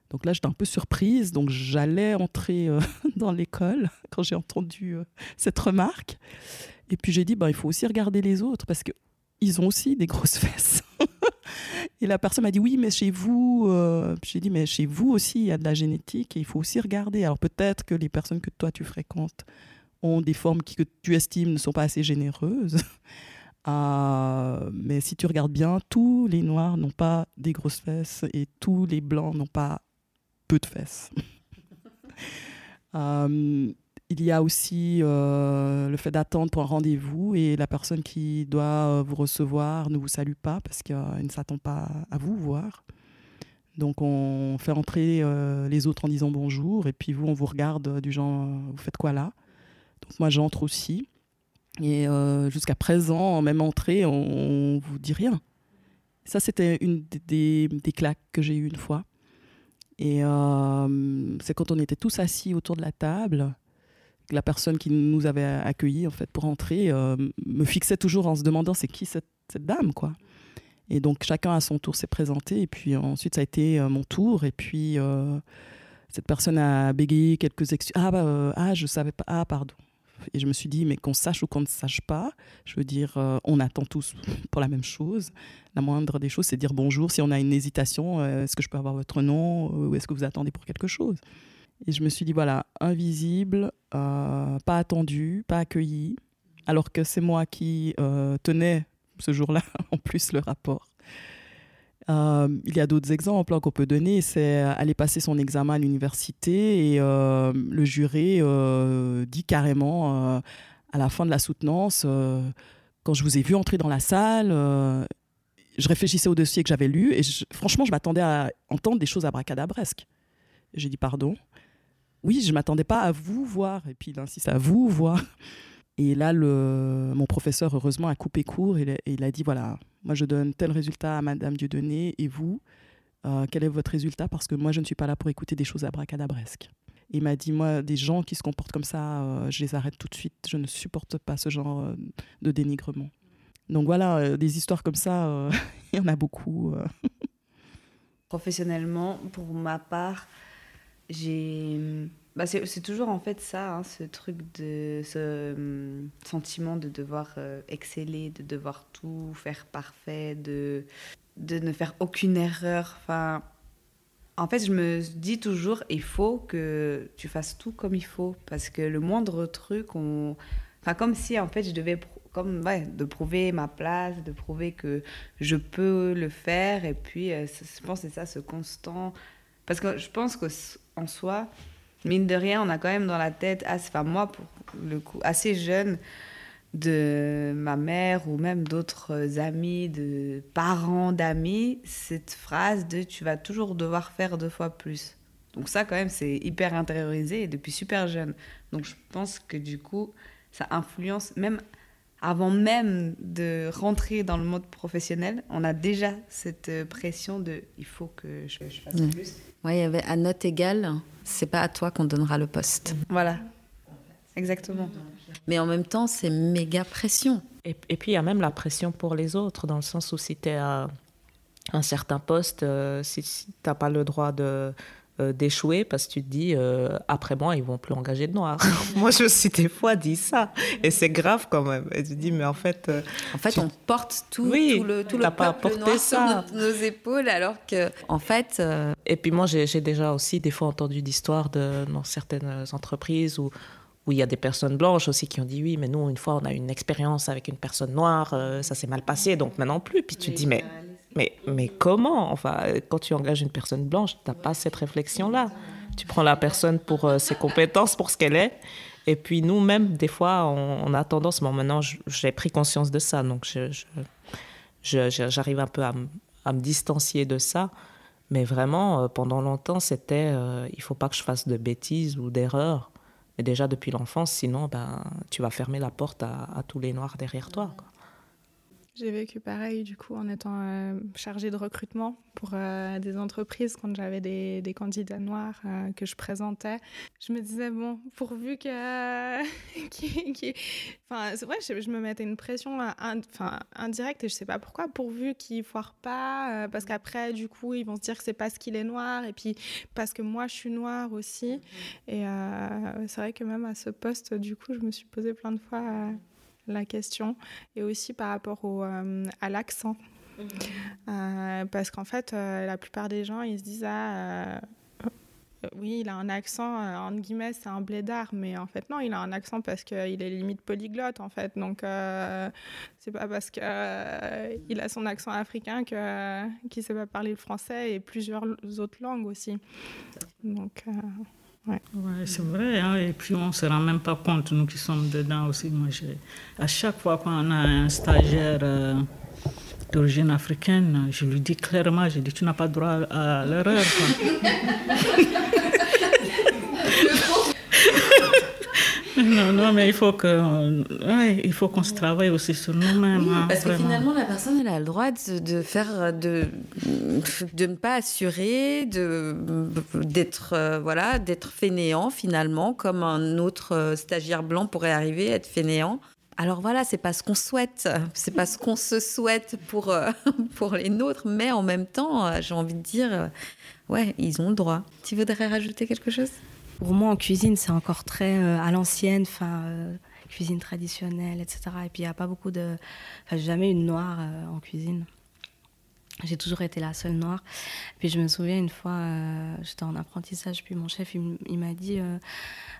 Donc là, j'étais un peu surprise. Donc, j'allais entrer dans l'école quand j'ai entendu cette remarque. Et puis, j'ai dit, bah, il faut aussi regarder les autres parce que ils ont aussi des grosses fesses. Et la personne m'a dit oui, mais chez vous, euh, j'ai dit mais chez vous aussi il y a de la génétique et il faut aussi regarder. Alors peut-être que les personnes que toi tu fréquentes ont des formes qui, que tu estimes ne sont pas assez généreuses. Euh, mais si tu regardes bien, tous les noirs n'ont pas des grosses fesses et tous les blancs n'ont pas peu de fesses. euh, il y a aussi euh, le fait d'attendre pour un rendez-vous et la personne qui doit euh, vous recevoir ne vous salue pas parce qu'elle ne s'attend pas à vous voir. Donc on fait entrer euh, les autres en disant bonjour et puis vous on vous regarde du genre vous faites quoi là? Donc moi j'entre aussi et jusqu'à présent même entrée on, ne vous dit rien. Ça c'était une des, des, claques que j'ai eues une fois et c'est quand on était tous assis autour de la table la personne qui nous avait accueillis en fait pour entrer euh, me fixait toujours en se demandant c'est qui cette, dame quoi. Et donc chacun à son tour s'est présenté et puis ensuite ça a été euh, mon tour et puis euh, cette personne a bégayé quelques excuses. Ah bah ah je savais pas ah pardon. Et je me suis dit mais qu'on sache ou qu'on ne sache pas, je veux dire on attend tous pour la même chose. La moindre des choses c'est dire bonjour si on a une hésitation est-ce que je peux avoir votre nom ou est-ce que vous attendez pour quelque chose? Et je me suis dit, voilà, invisible, euh, pas attendu, pas accueilli, alors que c'est moi qui euh, tenais ce jour-là en plus le rapport. Euh, il y a d'autres exemples hein, qu'on peut donner. C'est aller passer son examen à l'université et le juré dit carrément à la fin de la soutenance, quand je vous ai vu entrer dans la salle, je réfléchissais au dossier que j'avais lu et franchement, je m'attendais à entendre des choses abracadabresques. J'ai dit pardon? Oui, je m'attendais pas à vous voir. Et puis il insiste à vous voir. Et là, mon professeur, heureusement, a coupé court et il a dit voilà, moi je donne tel résultat à Madame Dieudonné et vous, quel est votre résultat? Parce que moi, je ne suis pas là pour écouter des choses abracadabresques. Il m'a dit, moi, des gens qui se comportent comme ça, je les arrête tout de suite. Je ne supporte pas ce genre de dénigrement. Donc voilà, des histoires comme ça, il y en a beaucoup. Professionnellement, pour ma part, j'ai bah c'est toujours en fait ça, hein, ce truc de ce hum, sentiment de devoir euh, exceller, de devoir tout faire parfait, de, de ne faire aucune erreur. Enfin, en fait, je me dis toujours, il faut que tu fasses tout comme il faut, parce que le moindre truc, on... enfin, comme si en fait je devais comme ouais, de prouver ma place, de prouver que je peux le faire, et puis euh, je pense que c'est ça, ce constant, parce que je pense qu'en soi mine de rien, on a quand même dans la tête, enfin moi pour le coup, assez jeune, de ma mère ou même d'autres amis, de parents d'amis, cette phrase de tu vas toujours devoir faire deux fois plus. Donc ça quand même c'est hyper intériorisé depuis super jeune. Donc je pense que du coup ça influence même avant même de rentrer dans le mode professionnel, on a déjà cette pression de il faut que je, fasse mm. plus. Oui, il y avait à note égale, c'est pas à toi qu'on donnera le poste. Voilà, exactement. Mais en même temps, c'est méga pression. Et, puis il y a même la pression pour les autres, dans le sens où si tu es à un certain poste, euh, si, si tu n'as pas le droit de euh, d'échouer parce que tu te dis euh, après moi ils vont plus engager de noirs. moi je me suis des fois dit ça et c'est grave quand même. Et tu te dis mais en fait euh, en fait on porte tout, tout le tout le pas noir ça. sur nos, épaules alors que en fait et puis moi j'ai déjà aussi des fois entendu d'histoires de dans certaines entreprises où où il y a des personnes blanches aussi qui ont dit oui, mais nous, une fois, on a eu une expérience avec une personne noire, ça s'est mal passé, donc maintenant plus. Puis tu te dis, mais mais, mais comment Enfin, quand tu engages une personne blanche, tu n'as pas cette réflexion-là. Tu prends la personne pour euh, ses compétences, pour ce qu'elle est. Et puis nous-mêmes, des fois, on, a tendance, bon, maintenant j'ai pris conscience de ça, donc j'arrive un peu à, me distancier de ça. Mais vraiment, euh, pendant longtemps, c'était euh, il faut pas que je fasse de bêtises ou d'erreurs. Mais déjà depuis l'enfance, sinon, ben, tu vas fermer la porte à, tous les noirs derrière toi. J'ai vécu pareil, du coup, en étant euh, chargée de recrutement pour euh, des entreprises, quand j'avais des, des, candidats noirs euh, que je présentais. Je me disais, bon, pourvu que. Enfin, c'est vrai, je, je, me mettais une pression enfin, indirecte et je sais pas pourquoi, pourvu qu'ils foirent pas, parce qu'après, du coup, ils vont se dire que c'est parce qu'il est noir et puis parce que moi, je suis noire aussi. Et c'est vrai que même à ce poste, du coup, je me suis posé plein de fois la question et aussi par rapport au, euh, à l'accent. Mhm. Euh, parce qu'en fait, euh, la plupart des gens, ils se disent ah, oui, il a un accent, entre guillemets, c'est un blédard, mais en fait, non, il a un accent parce qu'il est limite polyglotte, en fait. Donc, c'est pas parce qu'il il a son accent africain qu'il ne sait pas parler le français et plusieurs autres langues aussi. Donc. Ouais. c'est vrai. Hein. Et puis, on ne se rend même pas compte, nous qui sommes dedans aussi. Moi, à chaque fois qu'on a un stagiaire euh, d'origine africaine, je lui dis clairement, je dis, tu n'as pas droit à l'erreur. non, non, mais il faut ouais, il faut qu'on se travaille aussi sur nous-mêmes. Hein, parce que finalement, la personne, elle a le droit de, de faire, de, de ne pas assurer, de, d'être, euh, voilà, d'être fainéant finalement, comme un autre euh, stagiaire blanc pourrait arriver à être fainéant. Alors voilà, c'est pas ce qu'on souhaite, c'est pas ce qu'on se souhaite pour, euh, pour les nôtres, mais en même temps, j'ai envie de dire, ouais, ils ont le droit. Tu voudrais rajouter quelque chose? Pour moi, en cuisine, c'est encore très euh, à l'ancienne, enfin, euh, cuisine traditionnelle, etc. Et puis, il n'y a pas beaucoup de. Enfin, j'ai jamais eu de noir euh, en cuisine. J'ai toujours été la seule noire. Puis, je me souviens une fois, j'étais en apprentissage, puis mon chef, il, m'a dit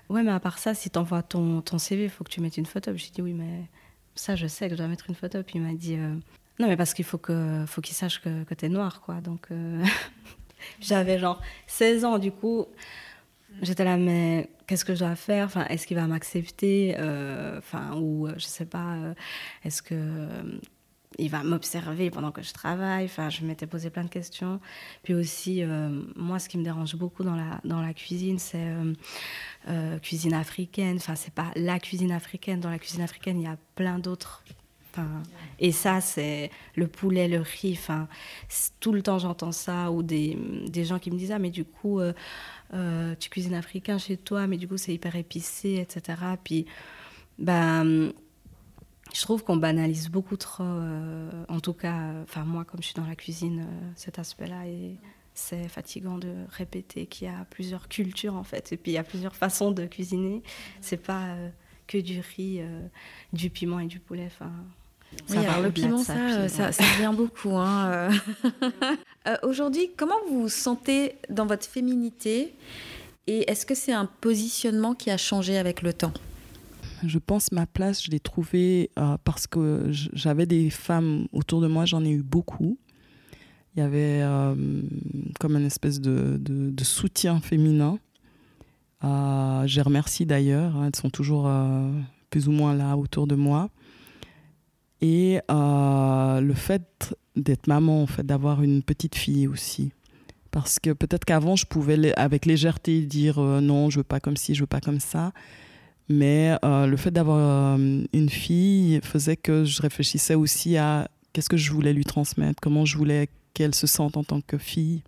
Ouais, mais à part ça, si tu envoies ton, ton CV, il faut que tu mettes une photo. J'ai dit Oui, mais ça, je sais que je dois mettre une photo. Puis, il m'a dit Non, mais parce qu'il faut qu'il sache que, que tu es noire, quoi. Donc, j'avais genre 16 ans, du coup. J'étais là, mais qu'est-ce que je dois faire? Enfin, Est-ce qu'il va m'accepter? Euh, enfin, Ou euh, je sais pas, euh, est-ce que il va m'observer pendant que je travaille? Enfin, je m'étais posé plein de questions. Puis aussi, moi, ce qui me dérange beaucoup dans la, cuisine, c'est cuisine africaine. Enfin, c'est pas la cuisine africaine. Dans la cuisine africaine, il y a plein d'autres et ça, c'est le poulet, le riz. Tout le temps, j'entends ça. Ou des, des, gens qui me disent Ah, mais du coup, euh, euh, tu cuisines africain chez toi, mais du coup, c'est hyper épicé, etc. Puis, ben. Je trouve qu'on banalise beaucoup trop, euh, en tout cas, enfin moi comme je suis dans la cuisine, cet aspect-là et c'est fatigant de répéter qu'il y a plusieurs cultures en fait, et puis il y a plusieurs façons de cuisiner. C'est pas que du riz, du piment et du poulet. Oui, alors le piment, ça, euh, ça, ça, vient beaucoup. Hein. Euh. Euh, aujourd'hui, comment vous vous sentez dans votre féminité et est-ce que c'est un positionnement qui a changé avec le temps? Je pense ma place, je l'ai trouvée parce que j'avais des femmes autour de moi, j'en ai eu beaucoup. Il y avait comme une espèce de, de, de soutien féminin. je les remercie d'ailleurs, hein, elles sont toujours plus ou moins là autour de moi. Et euh, le fait d'être maman, en fait, d'avoir une petite fille aussi. Parce que peut-être qu'avant, je pouvais avec légèreté dire euh, non, je veux pas comme ci, je veux pas comme ça. Mais euh, le fait d'avoir une fille faisait que je réfléchissais aussi à qu'est-ce que je voulais lui transmettre, comment je voulais qu'elle se sente en tant que fille.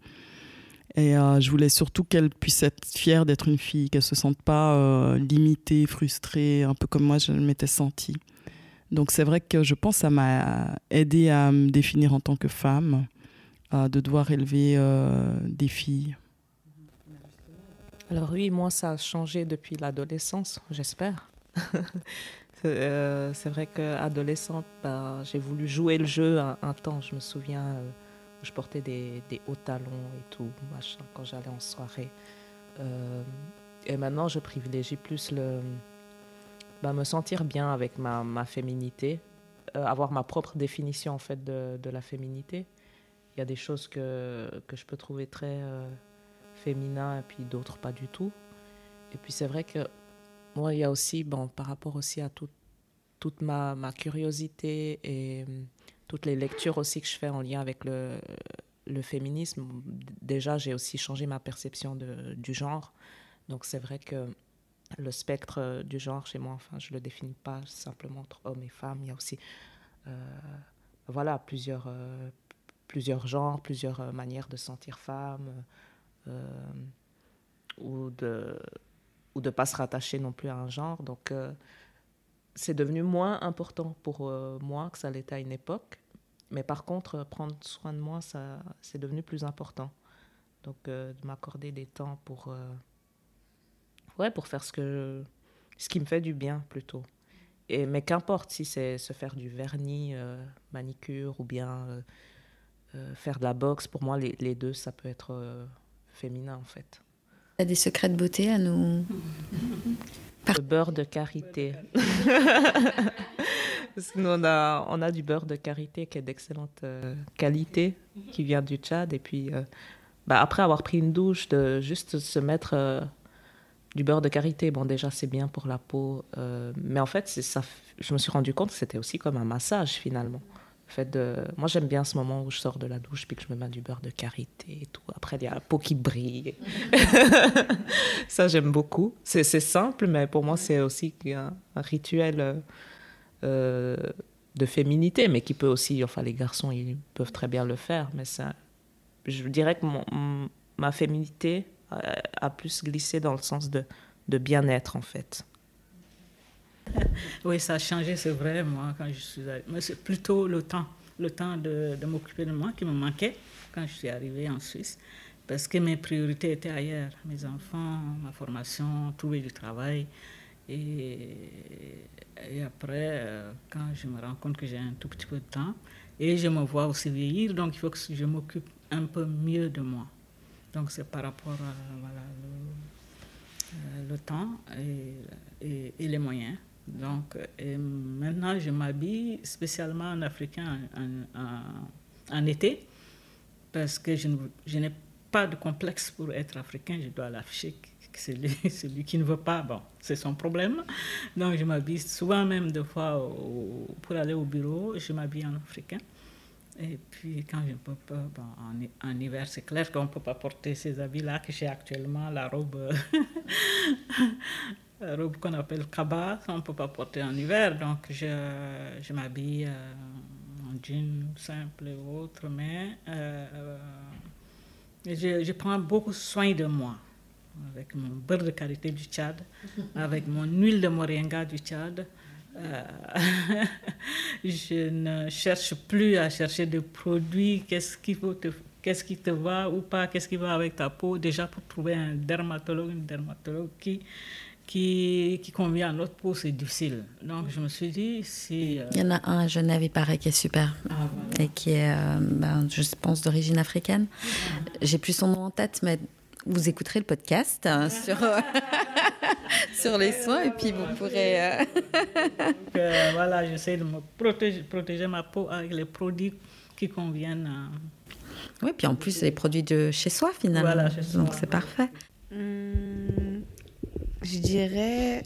Et je voulais surtout qu'elle puisse être fière d'être une fille, qu'elle se sente pas limitée, frustrée, un peu comme moi je m'étais sentie. Donc c'est vrai que je pense que ça m'a aidé à me définir en tant que femme, de devoir élever euh, des filles. Alors oui, moi ça a changé depuis l'adolescence, j'espère. Euh, c'est vrai qu'adolescente, bah, j'ai voulu jouer le jeu un, temps. Je me souviens euh, où je portais des, des, hauts talons et tout, machin, quand j'allais en soirée. et maintenant, je privilégie plus le, bah, me sentir bien avec ma, ma féminité, euh, avoir ma propre définition en fait de, de, la féminité. Il y a des choses que, que je peux trouver très euh, féminin et puis d'autres pas du tout. Et puis c'est vrai que moi, il y a aussi, bon, par rapport aussi à tout, toute ma, ma, curiosité et hum, toutes les lectures aussi que je fais en lien avec le, le féminisme, déjà j'ai aussi changé ma perception de, du genre. Donc c'est vrai que le spectre euh, du genre chez moi. Enfin, je le définis pas simplement entre hommes et femmes. Il y a aussi, euh, voilà, plusieurs, euh, plusieurs genres, plusieurs manières de sentir femme ou de ou de pas se rattacher non plus à un genre. Donc, c'est devenu moins important pour moi que ça l'était à une époque. Mais par contre, prendre soin de moi, ça, c'est devenu plus important. Donc, de m'accorder des temps pour ouais, pour faire ce, que, ce qui me fait du bien plutôt. Et, mais qu'importe si c'est se faire du vernis, euh, manicure ou bien euh, euh, faire de la boxe, pour moi les, les deux ça peut être féminin en fait. Tu as des secrets de beauté à nous Le beurre de karité. Parce que nous, on a, on a du beurre de karité qui est d'excellente qualité, qui vient du Tchad. Et puis, bah, après avoir pris une douche, de juste se mettre du beurre de karité, bon déjà c'est bien pour la peau, euh, mais en fait ça, je me suis rendu compte que c'était aussi comme un massage finalement. fait de, moi j'aime bien ce moment où je sors de la douche puis que je me mets du beurre de karité et tout. Après il y a la peau qui brille. ça j'aime beaucoup. C'est simple, mais pour moi c'est aussi un, rituel euh, de féminité, mais qui peut aussi, enfin les garçons ils peuvent très bien le faire, mais ça, je dirais que mon, ma féminité a plus glissé dans le sens de, bien-être, en fait. Oui, ça a changé, c'est vrai, moi, quand je suis arrivée. Mais c'est plutôt le temps, le temps de, de m'occuper de moi qui me manquait quand je suis arrivée en Suisse, parce que mes priorités étaient ailleurs. Mes enfants, ma formation, trouver du travail. Et, et après, euh, quand je me rends compte que j'ai un tout petit peu de temps, et je me vois aussi vieillir, donc il faut que je m'occupe un peu mieux de moi. Donc c'est par rapport à voilà, le, euh, temps et, et, les moyens. Donc maintenant, je m'habille spécialement en africain en, en, été parce que je, je n'ai pas de complexe pour être africain. Je dois l'afficher. Celui, celui qui ne veut pas, bon, c'est son problème. Donc je m'habille souvent même deux fois pour aller au bureau, je m'habille en africain. Et puis, quand je peux pas, en, en, hiver, c'est clair qu'on ne peut pas porter ces habits-là que j'ai actuellement, la robe robe qu'on appelle kaba, on ne peut pas porter en hiver, donc je, je m'habille en jean simple et autre, mais je, je, prends beaucoup soin de moi avec mon beurre de karité du Tchad, avec mon huile de moringa du Tchad. Euh, je ne cherche plus à chercher des produits, qu'est-ce qui, te, qu'est-ce qui te va ou pas, qu'est-ce qui va avec ta peau? Déjà, pour trouver un dermatologue, une dermatologue qui, qui, qui convient à notre peau, c'est difficile. Donc, je me suis dit, si... Euh, il y en a un à Genève, il paraît, qui est super. Ah, et qui est, euh, ben, je pense, d'origine africaine. J'ai plus son nom en tête, mais vous écouterez le podcast hein, sur, sur les soins et puis vous pourrez. Euh, Donc, euh, voilà, j'essaie de me protéger, protéger ma peau avec les produits qui conviennent. Oui, puis en plus, les produits de chez soi finalement. Voilà, chez soi. Donc c'est parfait. Hum, je dirais.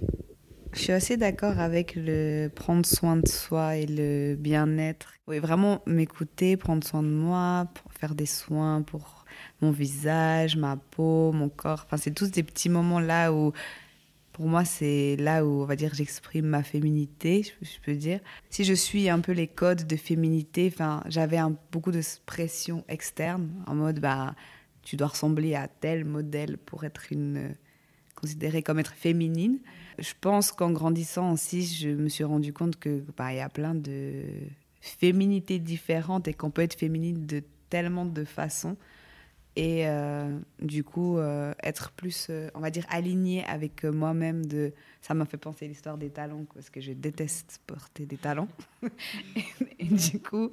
Je suis assez d'accord avec le prendre soin de soi et le bien-être. Oui, vraiment m'écouter, prendre soin de moi, pour faire des soins pour mon visage, ma peau, mon corps. Enfin, c'est tous des petits moments là où, pour moi, c'est là où, on va dire, j'exprime ma féminité, je, peux dire. Si je suis un peu les codes de féminité, enfin, j'avais beaucoup de pression externe, en mode, bah, tu dois ressembler à tel modèle pour être une considérée comme être féminine. Je pense qu'en grandissant aussi, je me suis rendu compte que bah, y a plein de féminités différentes et qu'on peut être féminine de tellement de façons et euh, du coup euh, être plus euh, on va dire aligné avec moi-même de ça m'a fait penser l'histoire des talons parce que je déteste porter des talons et, du coup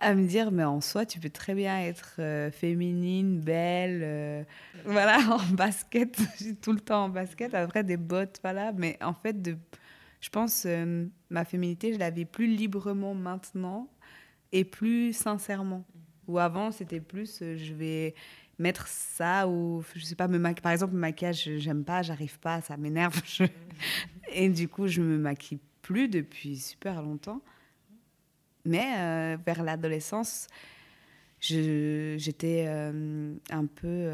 à me dire mais en soi tu peux très bien être féminine belle voilà en basket. Tout le temps en basket. Après des bottes voilà. Mais en fait je pense ma féminité je la vis plus librement maintenant et plus sincèrement ou avant, c'était plus, euh, je vais mettre ça ou je sais pas me par exemple le maquillage j'aime pas j'arrive pas ça m'énerve. Et du coup je me maquille plus depuis super longtemps. Mais euh, vers l'adolescence j'étais euh, un peu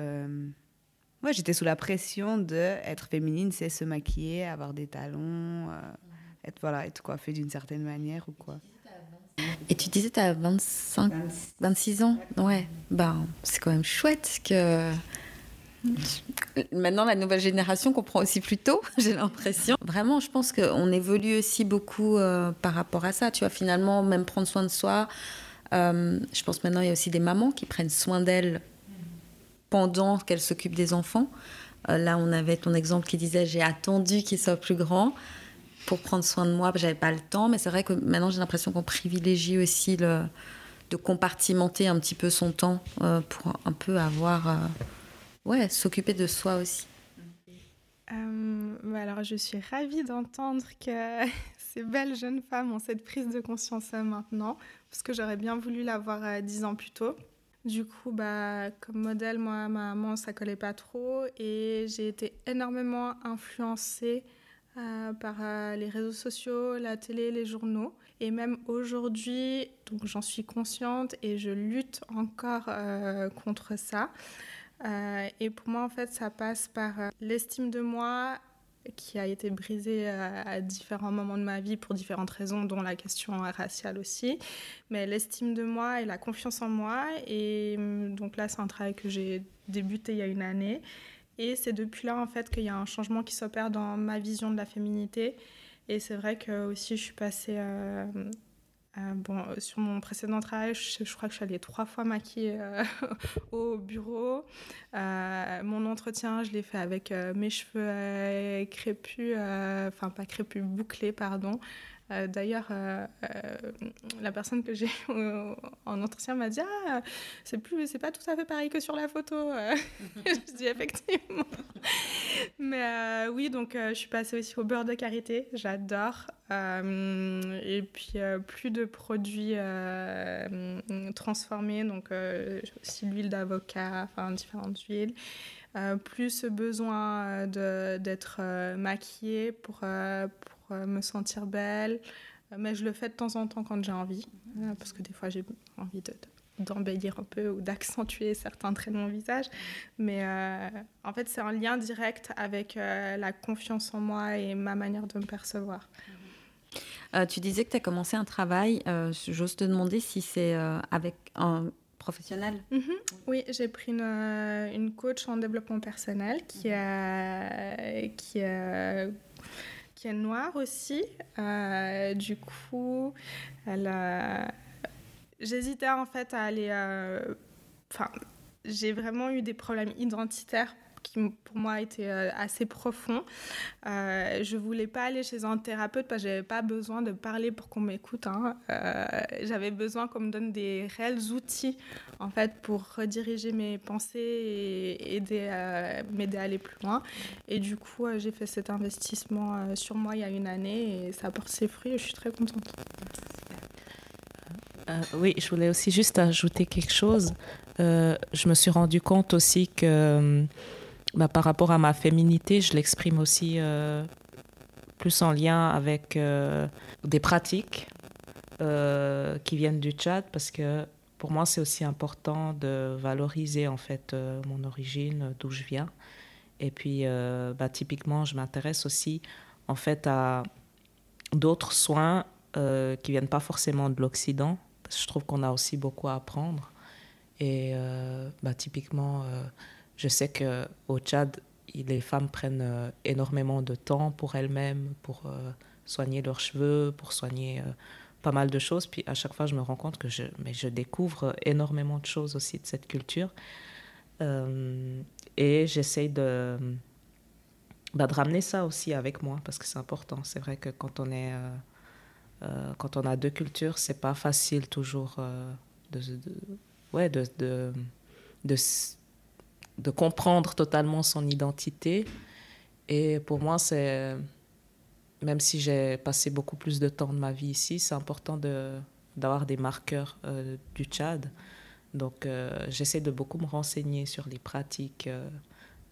ouais j'étais sous la pression de être féminine c'est se maquiller avoir des talons être voilà être coiffée d'une certaine manière ou quoi et tu disais, tu as 25, 26 ans Ouais, ben, c'est quand même chouette que. Maintenant, la nouvelle génération comprend aussi plus tôt, j'ai l'impression. Vraiment, je pense qu'on évolue aussi beaucoup euh, par rapport à ça. Tu vois, finalement, même prendre soin de soi. Euh, je pense maintenant, il y a aussi des mamans qui prennent soin d'elles pendant qu'elles s'occupent des enfants. Euh, là, on avait ton exemple qui disait J'ai attendu qu'ils soient plus grands pour prendre soin de moi. J'avais pas le temps, mais c'est vrai que maintenant j'ai l'impression qu'on privilégie aussi de compartimenter un petit peu son temps euh, pour un peu avoir, euh, ouais, s'occuper de soi aussi. Euh, alors je suis ravie d'entendre que ces belles jeunes femmes ont cette prise de conscience maintenant, parce que j'aurais bien voulu l'avoir dix ans plus tôt. Du coup, bah, comme modèle, moi, ma maman, ça collait pas trop et j'ai été énormément influencée euh, par euh, les réseaux sociaux, la télé, les journaux. Et même aujourd'hui, donc j'en suis consciente et je lutte encore euh, contre ça. et pour moi, en fait, ça passe par l'estime de moi qui a été brisée à, différents moments de ma vie pour différentes raisons, dont la question raciale aussi. Mais l'estime de moi et la confiance en moi. Et hum, donc là, c'est un travail que j'ai débuté il y a une année. Et c'est depuis là en fait qu'il y a un changement qui s'opère dans ma vision de la féminité. Et c'est vrai que aussi je suis passée euh, euh, bon, sur mon précédent travail, je, crois que je suis allée trois fois maquiller euh, au bureau. mon entretien, je l'ai fait avec mes cheveux crépus, enfin pas crépus, bouclés, pardon. Euh, d'ailleurs, euh, euh, la personne que j'ai en entretien m'a dit Ah, c'est plus, c'est pas tout à fait pareil que sur la photo. je dis effectivement. Mais oui, donc je suis passée aussi au beurre de karité. J'adore. et puis plus de produits transformés, donc aussi l'huile d'avocat, enfin différentes huiles. plus besoin d'être maquillée pour, me sentir belle. Euh, mais je le fais de temps en temps quand j'ai envie, euh, parce que des fois j'ai envie de, d'embellir un peu ou d'accentuer certains traits de mon visage. Mais euh, en fait, c'est un lien direct avec euh, la confiance en moi et ma manière de me percevoir. Euh, tu disais que tu as commencé un travail. J'ose te demander si c'est avec un professionnel. Mhm. Oui, j'ai pris une, une, coach en développement personnel qui, a, qui, a, qui noire aussi. du coup, elle a J'hésitais en fait à aller. Euh, enfin, j'ai vraiment eu des problèmes identitaires qui pour moi étaient euh, assez profonds. Euh, je voulais pas aller chez un thérapeute parce que j'avais pas besoin de parler pour qu'on m'écoute. Hein. Euh, j'avais besoin qu'on me donne des réels outils en fait pour rediriger mes pensées et aider m'aider à aller plus loin. Et du coup, j'ai fait cet investissement sur moi il y a une année et ça porte ses fruits et je suis très contente. Euh, oui, je voulais aussi juste ajouter quelque chose. Euh, je me suis rendu compte aussi que euh, bah, par rapport à ma féminité, je l'exprime aussi plus en lien avec des pratiques qui viennent du Tchad parce que pour moi c'est aussi important de valoriser en fait mon origine, d'où je viens. Et puis bah, typiquement je m'intéresse aussi en fait à d'autres soins qui viennent pas forcément de l'Occident, je trouve qu'on a aussi beaucoup à apprendre. Et euh, bah, typiquement, euh, je sais qu'au Tchad, les femmes prennent euh, énormément de temps pour elles-mêmes, pour soigner leurs cheveux, pour soigner pas mal de choses. Puis à chaque fois, je me rends compte que je, mais je découvre énormément de choses aussi de cette culture. et j'essaye de, bah, de ramener ça aussi avec moi parce que c'est important. C'est vrai que quand on est euh, quand on a deux cultures, c'est pas facile toujours euh, de, ouais, de, de, comprendre totalement son identité. Et pour moi, c'est même si j'ai passé beaucoup plus de temps de ma vie ici, c'est important d'avoir des marqueurs euh, du Tchad. Donc, j'essaie de beaucoup me renseigner sur les pratiques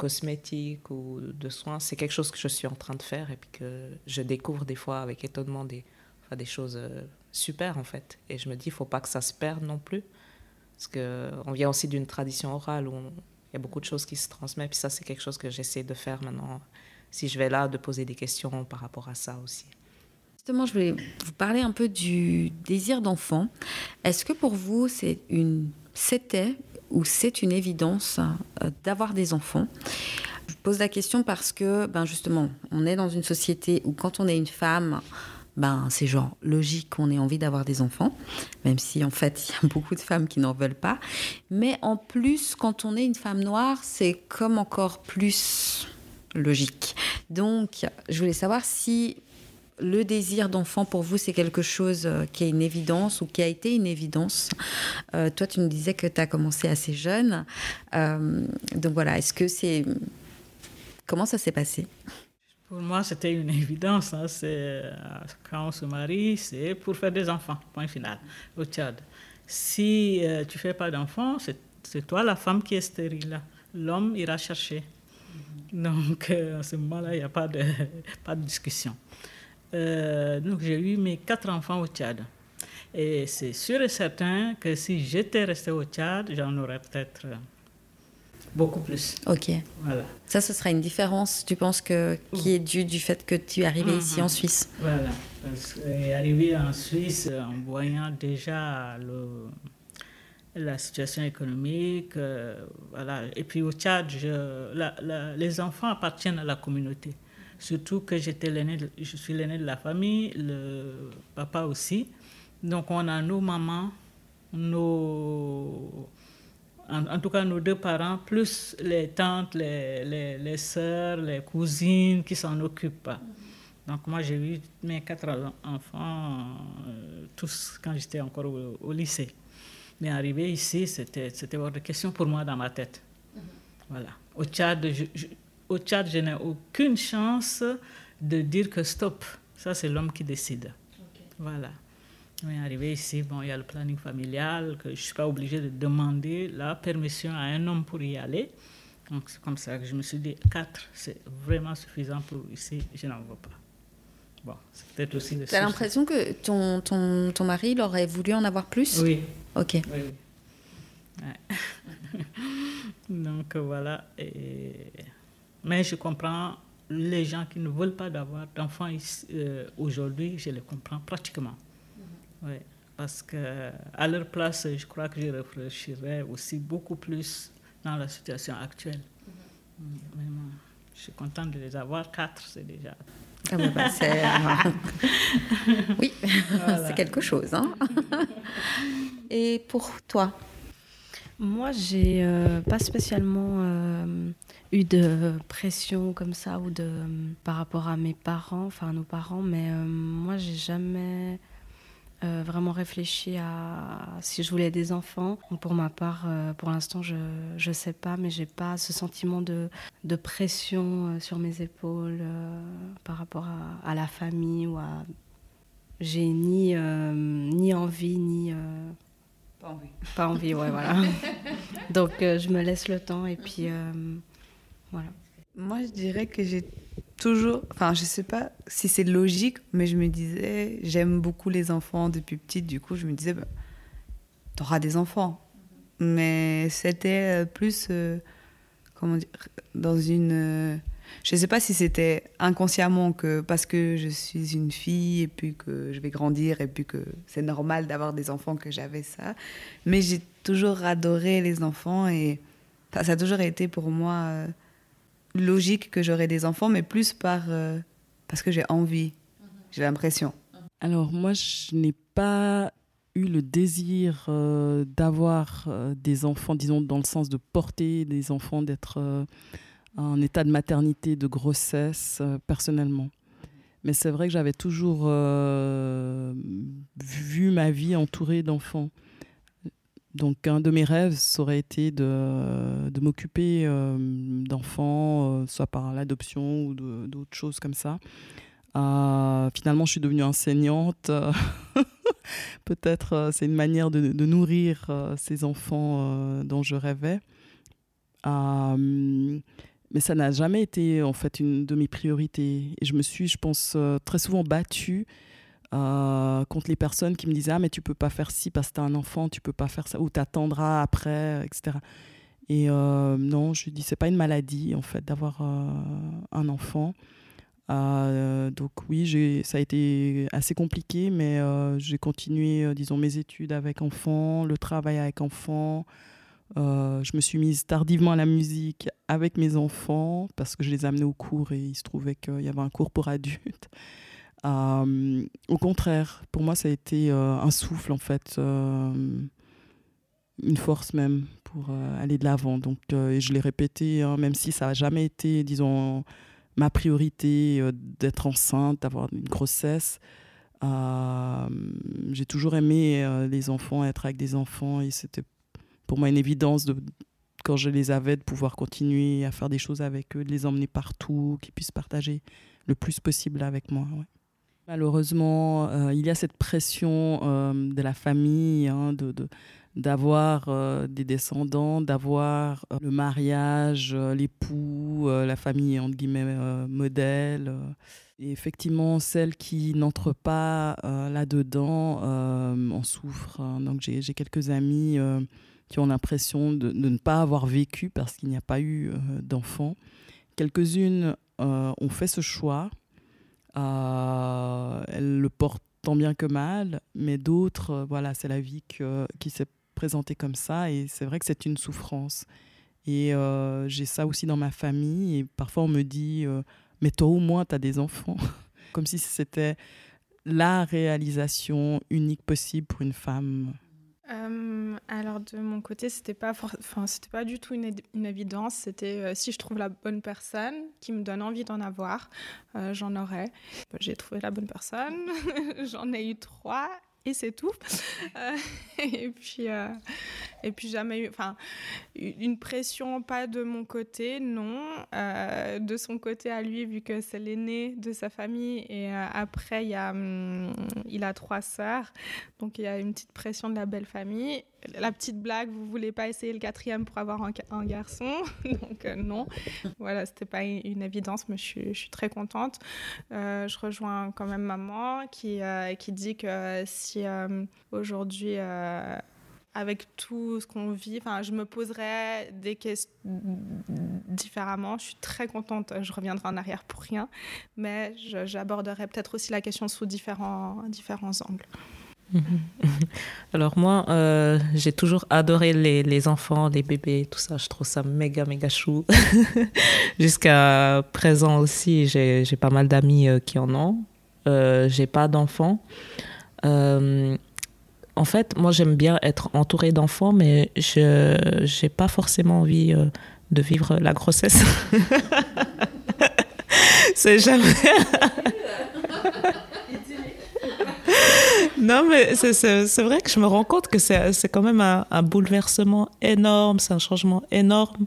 cosmétiques ou de soins. C'est quelque chose que je suis en train de faire et puis que je découvre des fois avec étonnement des, des choses euh, super en fait. Et je me dis, il faut pas que ça se perde non plus. Parce qu'on vient aussi d'une tradition orale où y a beaucoup de choses qui se transmettent. Puis ça, c'est quelque chose que j'essaie de faire maintenant. Si je vais là, de poser des questions par rapport à ça aussi. Justement, je voulais vous parler un peu du désir d'enfant. Est-ce que pour vous, c'est une, c'était ou c'est une évidence euh, d'avoir des enfants? Je pose la question parce que, ben justement, on est dans une société où quand on est une femme, ben, c'est genre logique qu'on ait envie d'avoir des enfants, même si en fait il y a beaucoup de femmes qui n'en veulent pas. Mais en plus, quand on est une femme noire, c'est comme encore plus logique. Donc, je voulais savoir si le désir d'enfant pour vous, c'est quelque chose euh, qui est une évidence ou qui a été une évidence. Euh, toi, tu me disais que tu as commencé assez jeune. Euh, donc voilà, est-ce que c'est... Comment ça s'est passé? Pour moi, c'était une évidence. Hein. C'est, euh, quand on se marie, c'est pour faire des enfants, point final, au Tchad. Si euh, tu ne fais pas d'enfants, c'est, toi la femme qui est stérile. L'homme ira chercher. Donc, euh, à ce moment-là, il n'y a pas de, pas de discussion. donc, j'ai eu mes quatre enfants au Tchad. Et c'est sûr et certain que si j'étais resté au Tchad, j'en aurais peut-être beaucoup plus. Ok. Voilà. Ça, ce sera une différence, tu penses, que, qui est due du fait que tu es arrivé ici en mhm. Suisse? Voilà. Parce que arrivé en Suisse en voyant déjà le, la situation économique, euh, voilà. Et puis au Tchad, je, les enfants appartiennent à la communauté. Surtout que j'étais l'aîné, je suis l'aîné de la famille, le papa aussi. Donc on a nos mamans, nos en, tout cas nos deux parents, plus les tantes, les, les, les sœurs, les cousines qui s'en occupent. Donc moi j'ai eu mes quatre enfants, euh, tous quand j'étais encore au, lycée. Mais arrivé ici, c'était hors de question pour moi dans ma tête. Voilà. Au Tchad, je, au Tchad, je n'ai aucune chance de dire que stop. Ça, c'est l'homme qui décide. Voilà. Mais arrivé ici, bon, il y a le planning familial, que je ne suis pas obligée de demander la permission à un homme pour y aller. Donc c'est comme ça que je me suis dit, quatre, c'est vraiment suffisant pour ici, je n'en veux pas. Bon, c'est peut-être aussi le Tu as l'impression que ton, ton, ton, mari, il aurait voulu en avoir plus? Oui. Ok. Oui, Donc voilà. Et... Mais je comprends les gens qui ne veulent pas d'avoir d'enfants euh, aujourd'hui, je les comprends pratiquement. Ouais, parce que à leur place, je crois que je réfléchirais aussi beaucoup plus dans la situation actuelle. Mm-hmm. Mm, je suis contente de les avoir. Quatre, c'est déjà. Ah bah, euh, oui, c'est quelque chose. Hein. Et pour toi? Moi, j'ai euh, pas spécialement euh, eu de pression comme ça ou de par rapport à mes parents, enfin à nos parents, mais moi, j'ai jamais euh, vraiment réfléchi à si je voulais des enfants. Pour ma part, euh, pour l'instant, je ne sais pas, mais j'ai pas ce sentiment de, de pression euh, sur mes épaules par rapport à, à, la famille ou à. J'ai ni, ni envie, ni. Pas envie. Pas envie, ouais, voilà. Donc, je me laisse le temps et puis. voilà. Moi, je dirais que j'ai toujours, enfin, je sais pas si c'est logique, mais je me disais, j'aime beaucoup les enfants depuis petite, du coup, je me disais, bah, tu auras des enfants. Mais c'était euh, plus, euh, comment dire, dans une. Euh, je sais pas si c'était inconsciemment que parce que je suis une fille et puis que je vais grandir et puis que c'est normal d'avoir des enfants que j'avais ça. Mais j'ai toujours adoré les enfants et ça a toujours été pour moi logique que j'aurais des enfants, mais plus par euh, parce que j'ai envie, j'ai l'impression. Alors moi, je n'ai pas eu le désir euh, d'avoir euh, des enfants, disons dans le sens de porter des enfants, d'être en état de maternité, de grossesse, personnellement. Mais c'est vrai que j'avais toujours vu ma vie entourée d'enfants. Donc un de mes rêves, ça aurait été de, m'occuper euh, d'enfants, euh, soit par l'adoption ou d'autres choses comme ça. Euh, finalement, je suis devenue enseignante. Peut-être c'est une manière de, de nourrir ces enfants dont je rêvais. mais ça n'a jamais été en fait une de mes priorités. Et je me suis, je pense, très souvent battue euh, contre les personnes qui me disaient ah mais tu peux pas faire ci parce que tu as un enfant tu peux pas faire ça ou t'attendras après etc et euh, non je dis c'est pas une maladie en fait d'avoir euh, un enfant. Donc oui ça a été assez compliqué mais j'ai continué disons mes études avec enfants le travail avec enfants. Je me suis mise tardivement à la musique avec mes enfants parce que je les amenais au cours et il se trouvait qu'il y avait un cours pour adultes euh, au contraire, pour moi, ça a été euh, un souffle, en fait, euh, une force même pour aller de l'avant. Donc, et je l'ai répété, hein, même si ça n'a jamais été, disons, ma priorité d'être enceinte, d'avoir une grossesse. J'ai toujours aimé les enfants, être avec des enfants, et c'était pour moi une évidence de, quand je les avais de pouvoir continuer à faire des choses avec eux, de les emmener partout, qu'ils puissent partager le plus possible avec moi. Malheureusement, euh, il y a cette pression euh, de la famille hein, de, d'avoir euh, des descendants, d'avoir le mariage, l'époux, la famille entre guillemets modèle. Et effectivement, celles qui n'entrent pas là-dedans en souffrent. Hein. Donc j'ai, quelques amis qui ont l'impression de, de, ne pas avoir vécu parce qu'il n'y a pas eu d'enfants. Quelques-unes ont fait ce choix euh, elle le porte tant bien que mal, mais d'autres, euh, voilà, c'est la vie qui s'est présentée comme ça et c'est vrai que c'est une souffrance. Et euh, j'ai ça aussi dans ma famille et parfois on me dit, mais toi au moins tu as des enfants, comme si c'était la réalisation unique possible pour une femme. Alors de mon côté, c'était pas, enfin c'était pas du tout une, évidence. C'était euh, si je trouve la bonne personne qui me donne envie d'en avoir, euh, j'en aurais. J'ai trouvé la bonne personne, j'en ai eu trois et c'est tout. Euh, et puis, et puis jamais eu, enfin, une pression pas de mon côté, non, euh, de son côté à lui vu que c'est l'aîné de sa famille. Et après il a, hum, il a trois sœurs, donc il y a une petite pression de la belle famille. La petite blague, vous voulez pas essayer le quatrième pour avoir un, garçon? Donc euh, non, voilà, c'était pas une, évidence, mais je suis, très contente. Euh, je rejoins quand même maman qui, euh, qui dit que si aujourd'hui avec tout ce qu'on vit, enfin, je me poserais des questions différemment. Je suis très contente, je reviendrai en arrière pour rien, mais j'aborderai peut-être aussi la question sous différents, différents angles. Alors moi, euh, j'ai toujours adoré les, les, enfants, les bébés, tout ça. Je trouve ça méga, méga chou. Jusqu'à présent aussi, j'ai pas mal d'amis euh, qui en ont. Euh, j'ai pas d'enfants. Euh, en fait, moi, j'aime bien être entourée d'enfants, mais je n'ai pas forcément envie euh, de vivre la grossesse. c'est jamais. non, mais c'est vrai que je me rends compte que c'est quand même un, bouleversement énorme, c'est un changement énorme.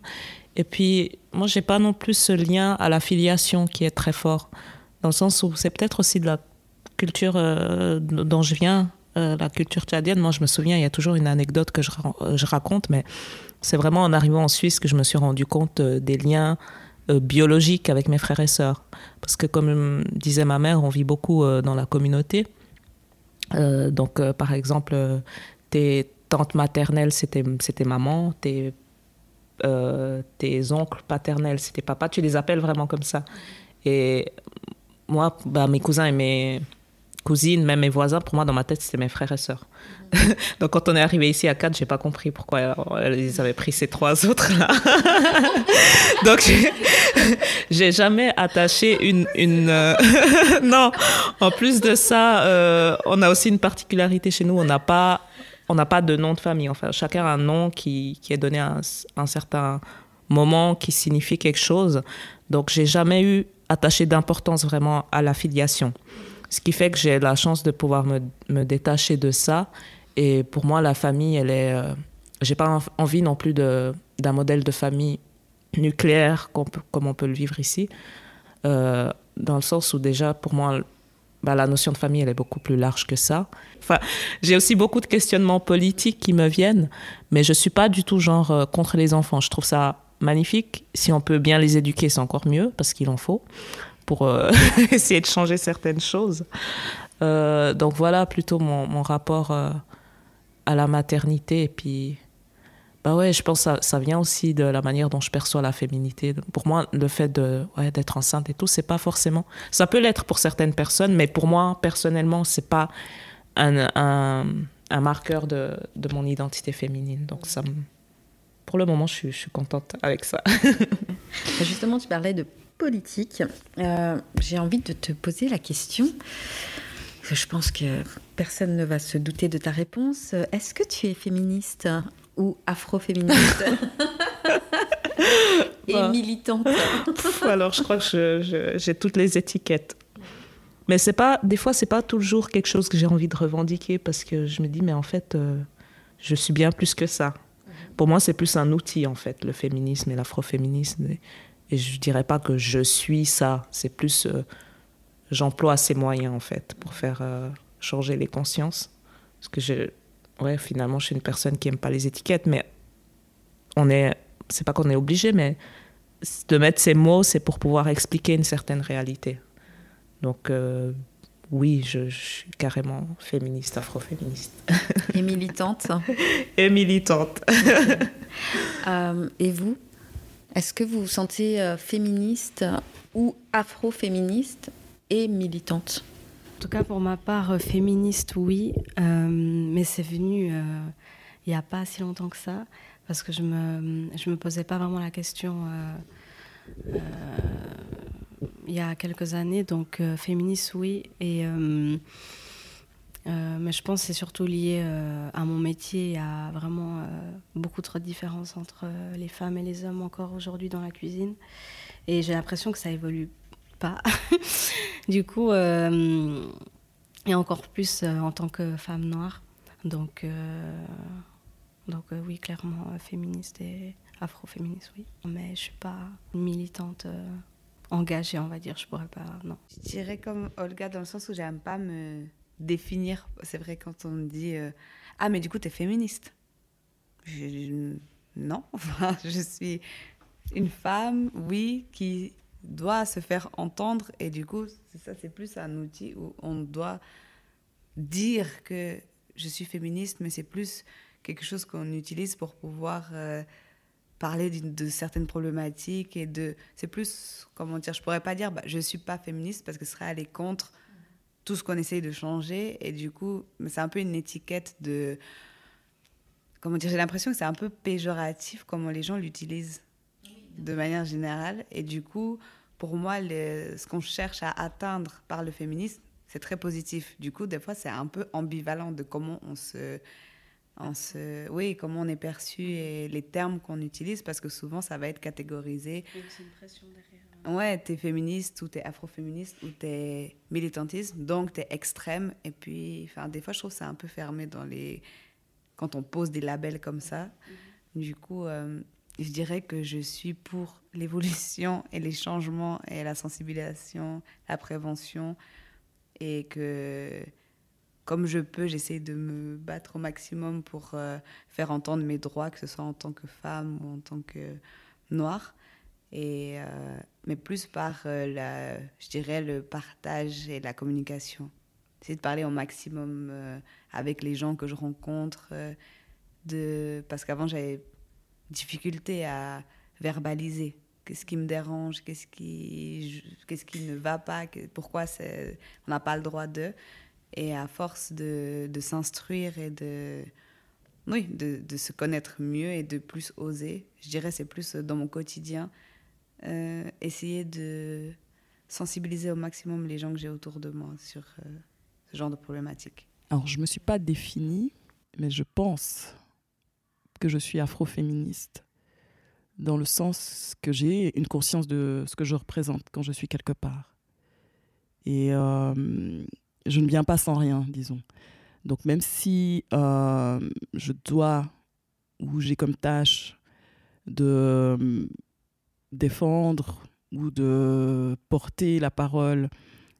Et puis, moi, j'ai pas non plus ce lien à la filiation qui est très fort, dans le sens où c'est peut-être aussi de la culture euh, dont je viens, euh, la culture tchadienne. Moi, je me souviens, il y a toujours une anecdote que je, euh, je raconte, mais c'est vraiment en arrivant en Suisse que je me suis rendu compte des liens biologiques avec mes frères et sœurs. Parce que, comme disait ma mère, on vit beaucoup dans la communauté. donc, par exemple, tes tantes maternelles, c'était maman, tes tes oncles paternels, c'était papa, tu les appelles vraiment comme ça. Et moi, bah, mes cousins et mes, cousines, même mes voisins, pour moi, dans ma tête, c'était mes frères et sœurs. Donc, quand on est arrivé ici à quatre, j'ai pas compris pourquoi ils avaient pris ces trois autres-là. Donc, j'ai jamais attaché une. une euh, non, en plus de ça, euh, on a aussi une particularité chez nous, on n'a pas. Pas de nom de famille. Enfin, chacun a un nom qui, qui est donné à un, un certain moment, qui signifie quelque chose. Donc, j'ai jamais eu attaché d'importance vraiment à la filiation. Ce qui fait que j'ai la chance de pouvoir me, détacher de ça. Et pour moi, la famille, elle est. Euh, j'ai pas envie non plus d'un modèle de famille nucléaire comme on peut le vivre ici. Euh, dans le sens où déjà, pour moi, bah, la notion de famille, elle est beaucoup plus large que ça. Enfin, j'ai aussi beaucoup de questionnements politiques qui me viennent, mais je suis pas du tout genre euh, contre les enfants. Je trouve ça magnifique. Si on peut bien les éduquer, c'est encore mieux, parce qu'il en faut pour euh, essayer de changer certaines choses. Euh, donc voilà plutôt mon, mon rapport euh, à la maternité. Et puis, bah ouais, je pense que ça, ça, vient aussi de la manière dont je perçois la féminité. Pour moi, le fait de, d'être enceinte et tout, c'est pas forcément. Ça peut l'être pour certaines personnes, mais pour moi, personnellement, c'est pas un, un, un marqueur de, de, mon identité féminine. Donc ça pour le moment, je suis, je suis contente avec ça. Justement, tu parlais de politique. Euh, J'ai envie de te poser la question. Je pense que personne ne va se douter de ta réponse. Est-ce que tu es féministe ou afroféministe et bah. militante Alors, je crois que j'ai toutes les étiquettes. Mais c'est pas, des fois, c'est pas toujours quelque chose que j'ai envie de revendiquer parce que je me dis, mais en fait, euh, je suis bien plus que ça. Pour moi, c'est plus un outil, en fait, le féminisme et l'afroféminisme. Et je dirais pas que je suis ça, c'est plus euh, j'emploie ces moyens en fait pour faire euh, changer les consciences. Parce que ouais, finalement, je suis une personne qui aime pas les étiquettes, mais on est, c'est pas qu'on est obligé, mais de mettre ces mots, c'est pour pouvoir expliquer une certaine réalité. Donc euh, oui, je, je, suis carrément féministe, afroféministe. Et militante. et militante. euh, et vous est-ce que vous vous sentez euh, féministe ou afro-féministe et militante? En tout cas, pour ma part, euh, féministe, oui. Euh, mais c'est venu euh, il n'y a pas si longtemps que ça, parce que je ne me, je me posais pas vraiment la question euh, il y a quelques années. Donc, féministe, oui. Et euh, mais je pense que c'est surtout lié euh, à mon métier. A vraiment euh, beaucoup trop de différences entre les femmes et les hommes encore aujourd'hui dans la cuisine. Et j'ai l'impression que ça évolue pas. du coup, et encore plus en tant que femme noire. Donc, donc oui, clairement féministe et afro-féministe, oui. Mais je suis pas militante engagée, on va dire. Je pourrais pas, non. Je dirais comme Olga dans le sens où j'aime pas me définir. C'est vrai quand on me dit euh, Ah, mais du coup, tu es féministe. Non, je suis une femme, oui, qui doit se faire entendre. Et du coup, ça, c'est plus un outil où on doit dire que je suis féministe, mais c'est plus quelque chose qu'on utilise pour pouvoir euh, parler de certaines problématiques et de c'est plus comment dire je pourrais pas dire bah, je suis pas féministe parce que ce serait aller contre tout ce qu'on essaye de changer et du coup c'est un peu une étiquette de comment dire j'ai l'impression que c'est un peu péjoratif comment les gens l'utilisent de manière générale et du coup pour moi ce qu'on cherche à atteindre par le féminisme c'est très positif. Du coup des fois c'est un peu ambivalent de comment on se se, oui, comment on est perçu et les termes qu'on utilise, parce que souvent ça va être catégorisé. Il y a une pression derrière. Ouais, t'es féministe ou t'es afroféministe ou t'es militantisme, donc t'es extrême. Et puis, enfin, des fois, je trouve c'est un peu fermé dans les. Quand on pose des labels comme ça. Mhm. Du coup, euh, je dirais que je suis pour l'évolution et les changements et la sensibilisation, la prévention. Et que comme je peux, j'essaie de me battre au maximum pour euh, faire entendre mes droits, que ce soit en tant que femme ou en tant que noire. Et, euh, mais plus par, euh, la, je dirais, le partage et la communication. J'essaie de parler au maximum avec les gens que je rencontre, de, parce qu'avant j'avais difficulté à verbaliser qu'est-ce qui me dérange, qu'est-ce qui, qu'est-ce qui ne va pas, pourquoi on n'a pas le droit de? Et à force de, s'instruire et de, oui, de, se connaître mieux et de plus oser, je dirais c'est plus dans mon quotidien, euh, essayer de sensibiliser au maximum les gens que j'ai autour de moi sur euh, ce genre de problématiques. Alors je ne me suis pas définie, mais je pense que je suis afroféministe dans le sens que j'ai une conscience de ce que je représente quand je suis quelque part. Et euh, je ne viens pas sans rien, disons. Donc même si euh, je dois ou j'ai comme tâche de euh, défendre ou de porter la parole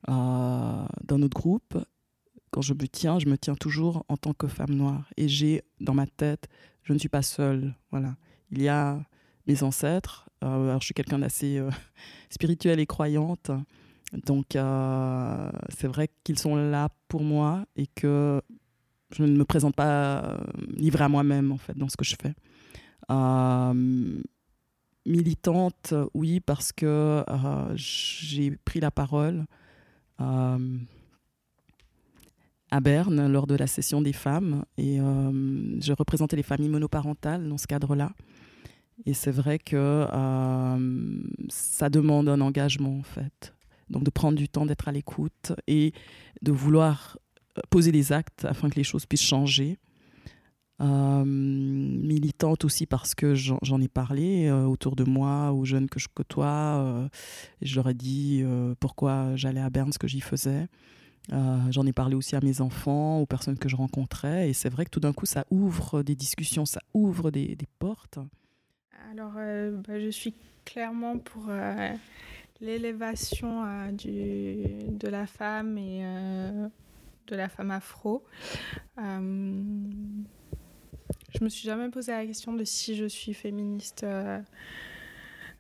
euh, dans notre groupe, quand je me tiens, je me tiens toujours en tant que femme noire. Et j'ai dans ma tête, je ne suis pas seule. Voilà. Il y a mes ancêtres. alors je suis quelqu'un d'assez spirituel et croyante. Donc, euh, c'est vrai qu'ils sont là pour moi et que je ne me présente pas euh, livrée à moi-même, en fait, dans ce que je fais. Euh, militante, oui, parce que j'ai pris la parole à Berne lors de la session des femmes et je représentais les familles monoparentales dans ce cadre-là. Et c'est vrai que ça demande un engagement, en fait. Donc de prendre du temps, d'être à l'écoute et de vouloir euh, poser des actes afin que les choses puissent changer. Euh, militante aussi parce que j'en ai parlé euh, autour de moi aux jeunes que je côtoie. je leur ai dit pourquoi j'allais à Berne, ce que j'y faisais. j'en ai parlé aussi à mes enfants, aux personnes que je rencontrais. Et c'est vrai que tout d'un coup, ça ouvre des discussions, ça ouvre des, des portes. Alors, bah, je suis clairement pour l'élévation euh, de la femme et euh, de la femme afro. Euh, je me suis jamais posé la question de si je suis féministe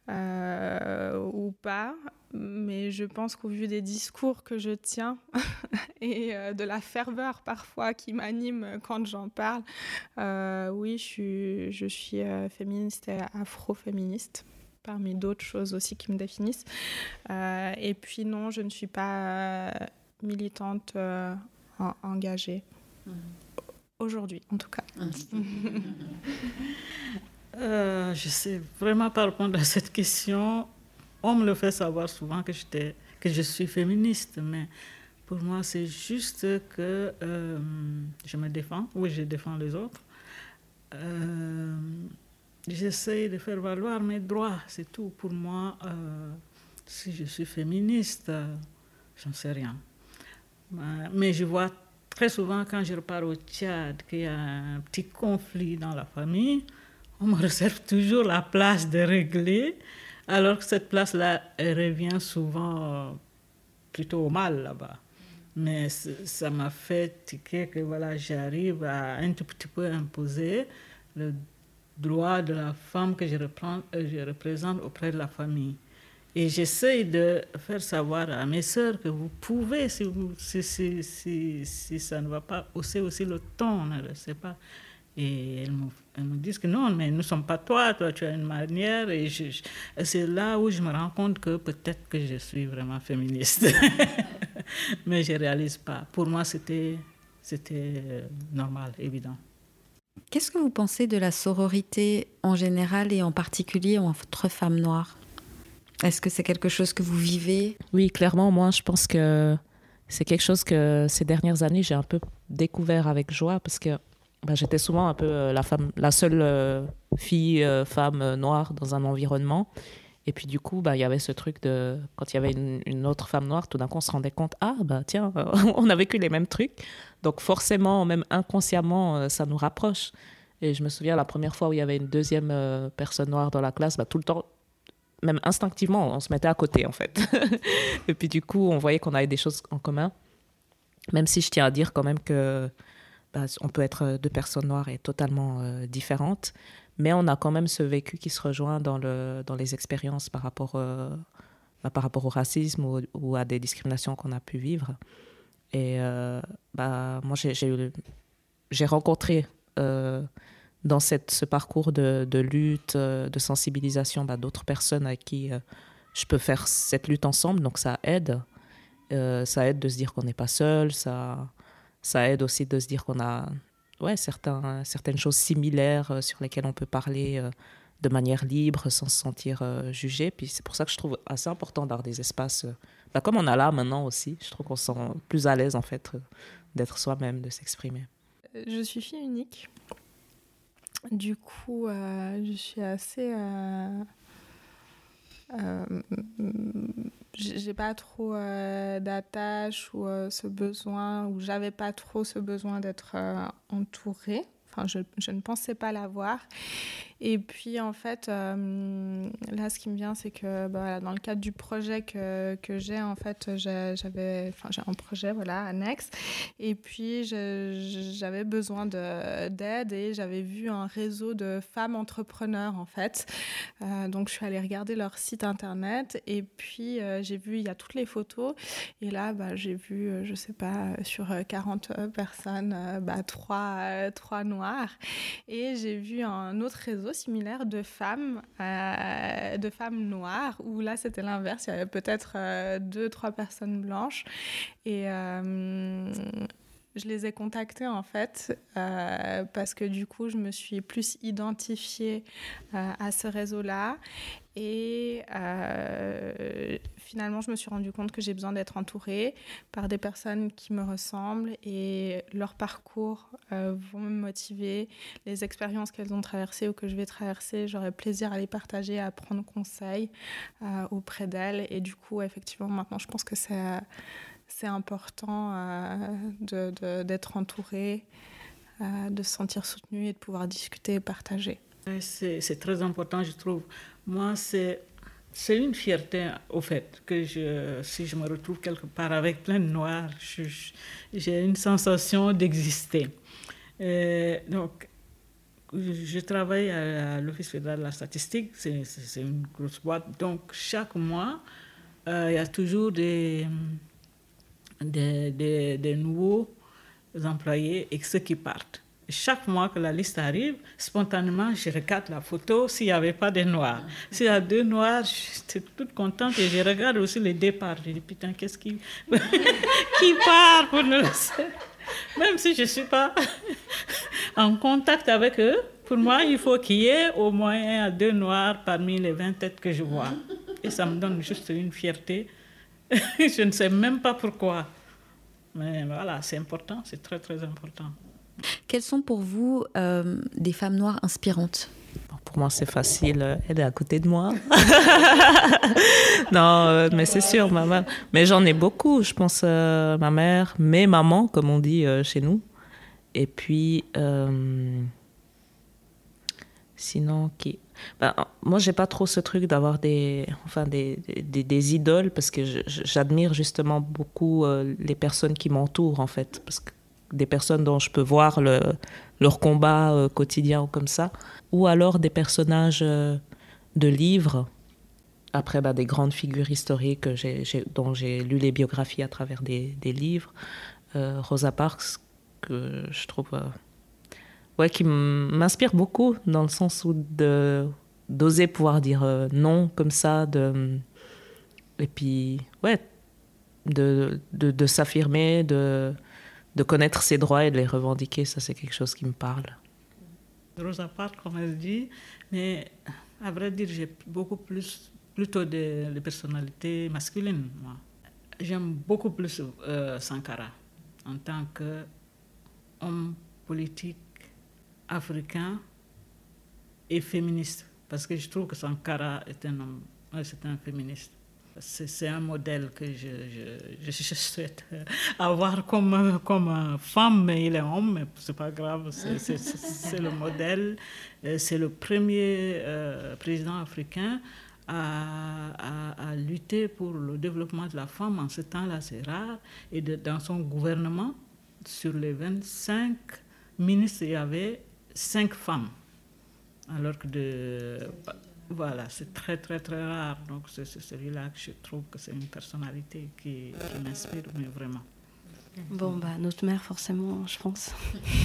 ou pas, mais je pense qu'au vu des discours que je tiens et de la ferveur parfois qui m'anime quand j'en parle, oui, je suis, je suis féministe et afro-féministe parmi d'autres choses aussi qui me définissent. Euh, et puis non, je ne suis pas euh, militante euh, engagée. Mhm. Aujourd'hui, en tout cas. je ne sais vraiment pas répondre à cette question. On me le fait savoir souvent que, que je suis féministe, mais pour moi, c'est juste que je me défends. Oui, je défends les autres j'essaie de faire valoir mes droits, c'est tout. Pour moi, euh, si je suis féministe, euh, j'en sais rien. Mais je vois très souvent quand je repars au Tchad qu'il y a un petit conflit dans la famille, on me réserve toujours la place de régler, alors que cette place-là revient souvent euh, plutôt au mal là-bas. Mais ça m'a fait tiquer que voilà, j'arrive à un tout petit peu imposer le droit de la femme que euh, je représente auprès de la famille. Et j'essaie de faire savoir à mes sœurs que vous pouvez, si, ça ne va pas, hausser aussi le ton, ne pas. Et elles me, disent que non, mais nous ne sommes pas toi, toi tu as une manière. Et, c'est là où je me rends compte que peut-être que je suis vraiment féministe. mais je ne réalise pas. Pour moi, c'était, c'était euh, normal, évident. Qu'est-ce que vous pensez de la sororité en général et en particulier entre femmes noires? Est-ce que c'est quelque chose que vous vivez? Oui, clairement, moi je pense que c'est quelque chose que ces dernières années j'ai un peu découvert avec joie parce que bah, j'étais souvent un peu euh, la, femme, la seule euh, fille, euh, femme noire dans un environnement. Et puis du coup, bah, il y avait ce truc de quand il y avait une, autre femme noire, tout d'un coup on se rendait compte, ah bah tiens, on a vécu les mêmes trucs. Donc forcément, même inconsciemment, ça nous rapproche. Et je me souviens la première fois où il y avait une deuxième personne noire dans la classe, bah, tout le temps, même instinctivement, on se mettait à côté en fait. et puis du coup, on voyait qu'on avait des choses en commun. Même si je tiens à dire quand même que bah, on peut être euh, deux personnes noires et totalement euh, différentes, mais on a quand même ce vécu qui se rejoint dans, le, dans les expériences par rapport, euh, bah, par rapport au racisme ou, à des discriminations qu'on a pu vivre. Et bah, moi, j'ai rencontré dans cette, ce parcours de, de lutte, de sensibilisation, bah, d'autres personnes avec qui je peux faire cette lutte ensemble, donc ça aide. ça aide de se dire qu'on n'est pas seul, ça, ça aide aussi de se dire qu'on a ouais, certains, certaines choses similaires euh, sur lesquelles on peut parler euh, de manière libre sans se sentir euh, jugé. Puis c'est pour ça que je trouve assez important d'avoir des espaces, bah, comme on a là maintenant aussi. Je trouve qu'on se sent plus à l'aise en fait d'être soi-même, de s'exprimer. Je suis fille unique. Du coup, je suis assez euh, j'ai pas trop euh, d'attache ou euh, ce besoin, ou j'avais pas trop ce besoin d'être entourée. Enfin, je, je, ne pensais pas l'avoir. Et puis, en fait, euh, là, ce qui me vient, c'est que bah, dans le cadre du projet que, que j'ai, en fait, j'avais enfin, j'ai un projet voilà, annexe. Et puis, j'avais besoin d'aide et j'avais vu un réseau de femmes entrepreneurs, en fait. Euh, donc, je suis allée regarder leur site internet et puis euh, j'ai vu, il y a toutes les photos. Et là, bah, j'ai vu, je sais pas, sur 40 personnes, bah, 3, 3 noirs. Et j'ai vu un autre réseau similaire de femmes, euh, de femmes noires, où là c'était l'inverse, il y avait peut-être euh, deux, trois personnes blanches. Et euh, je les ai contactées en fait parce que du coup je me suis plus identifiée à ce réseau-là et euh, finalement, je me suis rendu compte que j'ai besoin d'être entourée par des personnes qui me ressemblent et leur parcours euh, vont me motiver. Les expériences qu'elles ont traversées ou que je vais traverser, j'aurai plaisir à les partager, à prendre conseil euh, auprès d'elles. Et du coup, effectivement, maintenant, je pense que c'est, important d'être entourée, de se sentir soutenue et de pouvoir discuter et partager. C'est très important, je trouve. Moi, c'est, c'est une fierté, au fait, que je, si je me retrouve quelque part avec plein de noirs, j'ai une sensation d'exister. donc, je travaille à, l'Office fédéral de la statistique, c'est, une grosse boîte. Donc, chaque mois, euh, il y a toujours des, des, des nouveaux employés et ceux qui partent chaque mois que la liste arrive, spontanément, je regarde la photo s'il n'y avait pas de noirs. S'il y a deux noirs, j'étais toute contente et je regarde aussi les départs. Je dis, putain, qu'est-ce qui... qui part pour nous Même si je ne suis pas en contact avec eux, pour moi, il faut qu'il y ait au moins deux noirs parmi les 20 têtes que je vois. Et ça me donne juste une fierté. je ne sais même pas pourquoi. Mais voilà, c'est important, c'est très très important. Quelles sont pour vous euh, des femmes noires inspirantes pour moi, c'est facile. Elle est à côté de moi. non, euh, mais c'est sûr, maman. Mais j'en ai beaucoup. Je pense euh, ma mère, mes mamans, comme on dit chez nous. Et puis, sinon, qui. Ben, moi, j'ai pas trop ce truc d'avoir des, enfin, des, des, idoles parce que j'admire justement beaucoup les personnes qui m'entourent, en fait. Parce que des personnes dont je peux voir le, leur combat euh, quotidien ou comme ça, ou alors des personnages euh, de livres, après bah, des grandes figures historiques dont j'ai lu les biographies à travers des, livres. Euh, Rosa Parks, que je trouve ouais, qui m'inspire beaucoup dans le sens où d'oser pouvoir dire euh, non comme ça, de et puis ouais, de, de s'affirmer, de, de connaître ses droits et de les revendiquer, ça c'est quelque chose qui me parle. Rosa Parks, comme elle dit, mais à vrai dire, j'ai beaucoup plus, plutôt des, personnalités masculines, moi. J'aime beaucoup plus euh, Sankara en tant qu'homme politique africain et féministe, parce que je trouve que Sankara est un homme, c'est un féministe c'est un modèle que je, souhaite avoir comme, comme femme, mais il est homme, mais c'est pas grave, c'est le modèle. C'est le premier euh, président africain à, à, lutter pour le développement de la femme. En ce temps-là, c'est rare. Et dans son gouvernement, sur les 25 ministres, il y avait 5 femmes. Alors que de voilà, c'est très très très rare. Donc c'est celui-là que je trouve que c'est une personnalité qui, m'inspire, mais vraiment. Bon, bah, notre mère, forcément, je pense.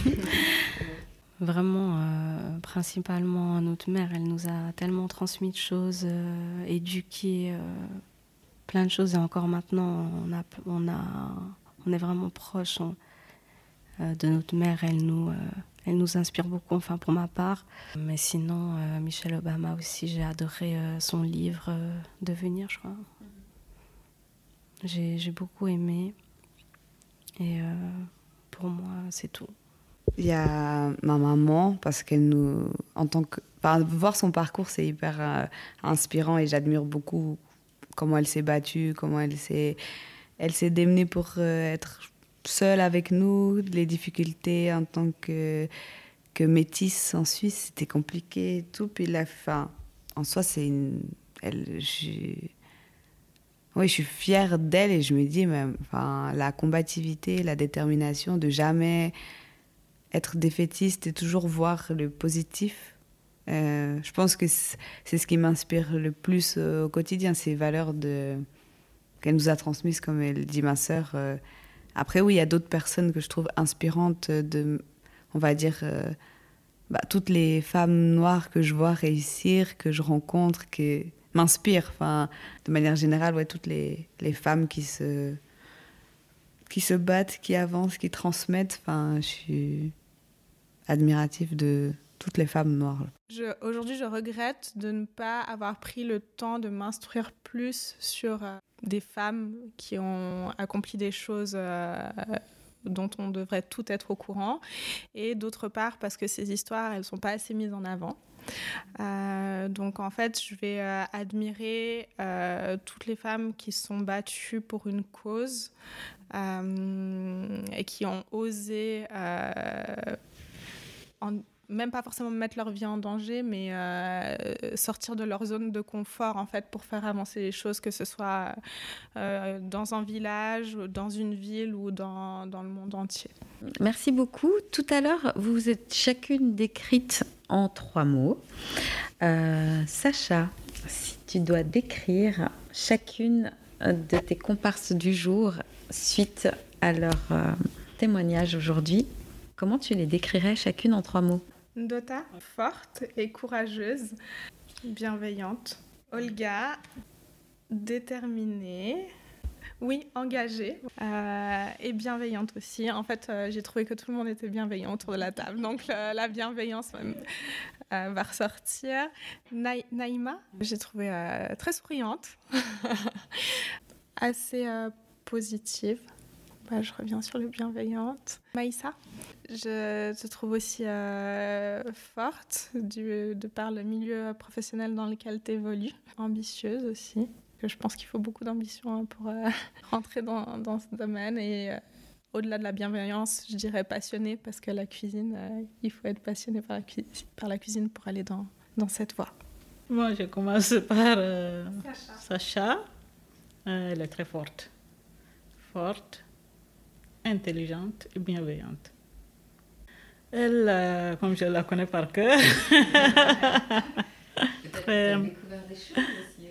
Vraiment, euh, principalement notre mère, elle nous a tellement transmis de choses, euh, éduqué euh, plein de choses. Et encore maintenant, on, a, on, a, on est vraiment proche de notre mère. Elle nous elle nous inspire beaucoup, enfin pour ma part. Mais sinon, euh, Michelle Obama aussi, j'ai adoré euh, son livre euh, Devenir, je crois. J'ai beaucoup aimé. Et pour moi, c'est tout. Il y a ma maman, parce qu'elle nous. En tant que, voir son parcours, c'est hyper inspirant et j'admire beaucoup comment elle s'est battue, comment elle s'est elle s'est démenée pour être seule avec nous, les difficultés en tant que, métisse en Suisse, c'était compliqué et tout. Puis la fin, en soi, c'est une. Elle, je, oui, je suis fière d'elle et je me dis, même, enfin, la combativité, la détermination de jamais être défaitiste et toujours voir le positif. Euh, je pense que c'est ce qui m'inspire le plus au quotidien, ces valeurs qu'elle nous a transmises, comme elle dit ma sœur. Euh, après, oui, il y a d'autres personnes que je trouve inspirantes de, on va dire, euh, bah, toutes les femmes noires que je vois réussir, que je rencontre, qui m'inspirent. Enfin, de manière générale, ouais, toutes les, les, femmes qui se, qui se battent, qui avancent, qui transmettent. Enfin, je suis admirative de toutes les femmes noires. Aujourd'hui, je regrette de ne pas avoir pris le temps de m'instruire plus sur euh, des femmes qui ont accompli des choses euh, dont on devrait tout être au courant, et d'autre part parce que ces histoires, elles ne sont pas assez mises en avant. Euh, donc en fait, je vais euh, admirer toutes les femmes qui sont battues pour une cause et qui ont osé en, même pas forcément mettre leur vie en danger, mais euh, sortir de leur zone de confort en fait pour faire avancer les choses, que ce soit euh, dans un village, dans une ville ou dans, dans, le monde entier. Merci beaucoup. Tout à l'heure, vous vous êtes chacune décrite en trois mots. Euh, Sacha, si tu dois décrire chacune de tes comparses du jour suite à leur témoignage aujourd'hui, comment tu les décrirais chacune en trois mots? Dota, forte et courageuse, bienveillante. Olga, déterminée. Oui, engagée euh, et bienveillante aussi. En fait, euh, j'ai trouvé que tout le monde était bienveillant autour de la table. Donc, la bienveillance euh, va ressortir. Naïma, j'ai trouvé très souriante, assez positive. Bah, je reviens sur le bienveillante. Maïssa, je te trouve aussi euh, forte du, de par le milieu professionnel dans lequel tu évolues. Ambitieuse aussi. Je pense qu'il faut beaucoup d'ambition hein, pour euh, rentrer dans, dans, ce domaine. Et euh, au-delà de la bienveillance, je dirais passionnée parce que la cuisine, il faut être passionné par la, par la cuisine pour aller dans, dans cette voie. Moi, je commence par Sacha. Sacha. elle est très forte. Forte intelligente et bienveillante. Elle, euh, comme je la connais par cœur, très,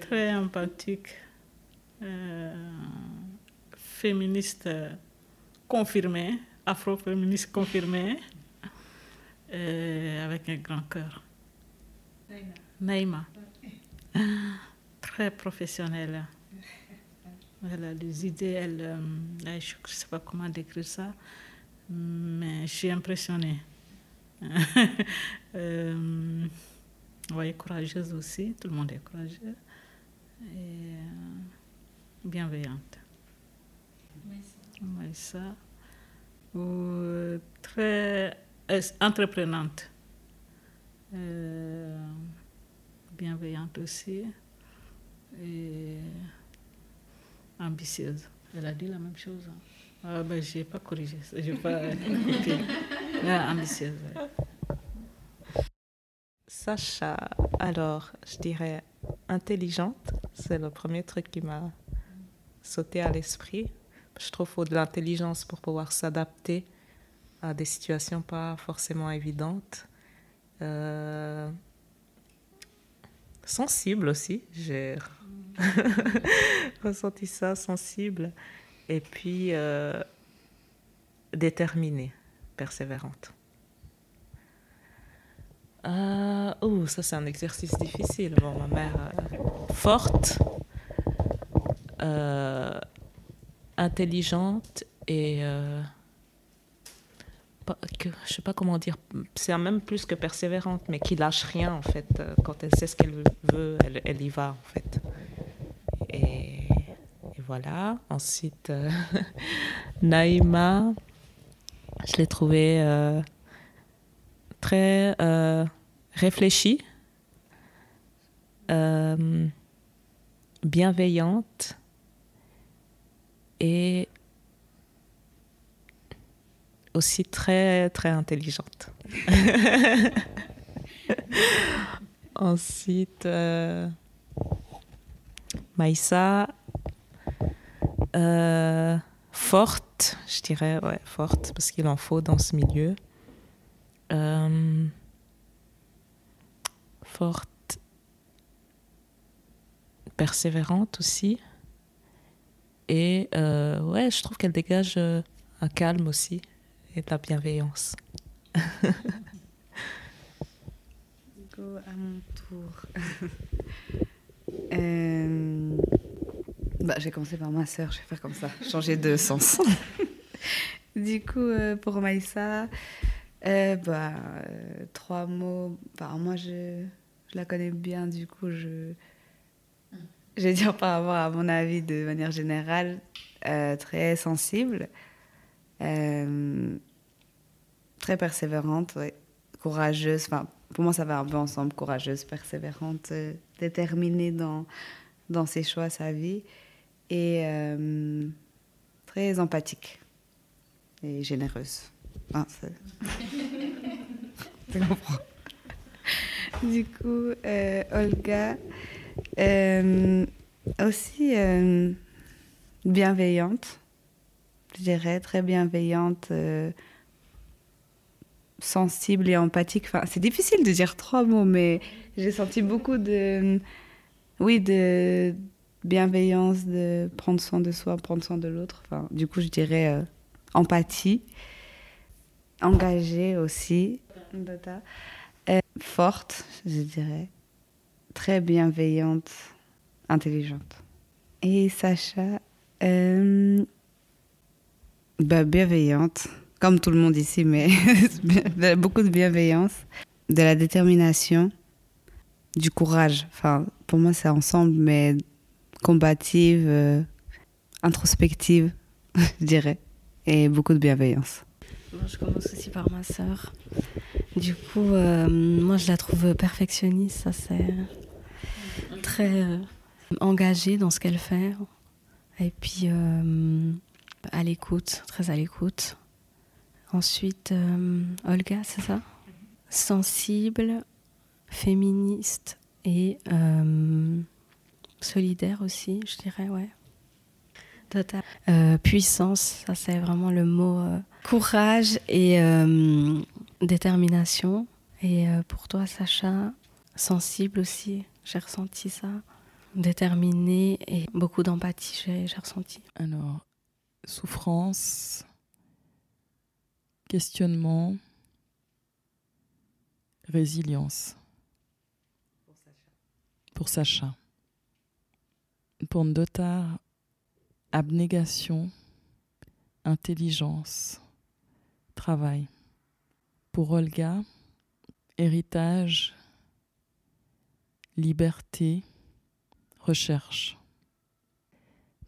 très empathique, euh, féministe confirmée, afro-féministe confirmée, euh, avec un grand cœur. Naïma. Très professionnelle. A des idées, elle, euh, je ne sais pas comment décrire ça, mais je suis impressionnée. euh, ouais, courageuse aussi, tout le monde est courageux. Euh, bienveillante. Oui, ça. Très euh, entreprenante. Bienveillante aussi. Et ambitieuse. Elle a dit la même chose. Hein. Ah, ben, je n'ai pas corrigé, je n'ai pas copié. ambitieuse. Ouais. Sacha, alors, je dirais intelligente. C'est le premier truc qui m'a sauté à l'esprit. Je trouve qu'il faut de l'intelligence pour pouvoir s'adapter à des situations pas forcément évidentes. Euh, sensible aussi, j'ai ressenti ça, sensible. Et puis euh, déterminée, persévérante. Euh, oh, ça c'est un exercice difficile. Bon, ma mère euh, forte, intelligente et que, je sais pas comment dire. C'est même plus que persévérante, mais qui lâche rien en fait. Quand elle sait ce qu'elle veut, elle, y va en fait. Voilà. Ensuite, euh, Naïma, je l'ai trouvée euh, très euh, réfléchie, euh, bienveillante et aussi très très intelligente. Ensuite, euh, Maïssa, euh, forte, je dirais, ouais, forte, parce qu'il en faut dans ce milieu. Euh, forte, persévérante aussi. Et euh, ouais, je trouve qu'elle dégage euh, un calme aussi et de la bienveillance. Go à mon tour. bah, je vais commencer par ma sœur, je vais faire comme ça, changer de sens. du coup, euh, pour Maïssa, euh, bah, euh, trois mots. Bah, moi, je, je la connais bien, du coup, je, vais dire par rapport à mon avis de manière générale, très sensible, très persévérante, courageuse. Pour moi, ça va un peu ensemble, courageuse, persévérante, déterminée dans, dans ses choix, sa vie, et euh, très empathique et généreuse. Ah, comprends. Du coup, euh, Olga, euh, aussi bienveillante, je dirais, très bienveillante, sensible et empathique. Enfin, c'est difficile de dire trois mots, mais j'ai senti beaucoup de, oui, de bienveillance, de prendre soin de soi, prendre soin de l'autre. Enfin, du coup, je dirais euh, empathie, engagée aussi. Euh, forte, je dirais, très bienveillante, intelligente. Et Sacha, euh, bah, bienveillante, comme tout le monde ici, mais beaucoup de bienveillance, de la détermination, du courage. Enfin, pour moi, c'est ensemble, mais combative, euh, introspective, je dirais, et beaucoup de bienveillance. Moi, je commence aussi par ma sœur. Du coup, euh, moi, je la trouve perfectionniste. Ça, c'est très euh, engagée dans ce qu'elle fait. Et puis, à l'écoute, très à l'écoute. Ensuite, Olga, c'est ça? Sensible, féministe et solidaire aussi, je dirais, ouais. Total. Euh, puissance, ça c'est vraiment le mot. euh, courage et euh, détermination. Et euh, pour toi, Sacha, sensible aussi, j'ai ressenti ça. Déterminé et beaucoup d'empathie, j'ai ressenti. Alors, souffrance, questionnement, Résilience. Pour Sacha. Pour Ndotar, abnégation, intelligence, travail. Pour Olga, héritage, liberté, recherche.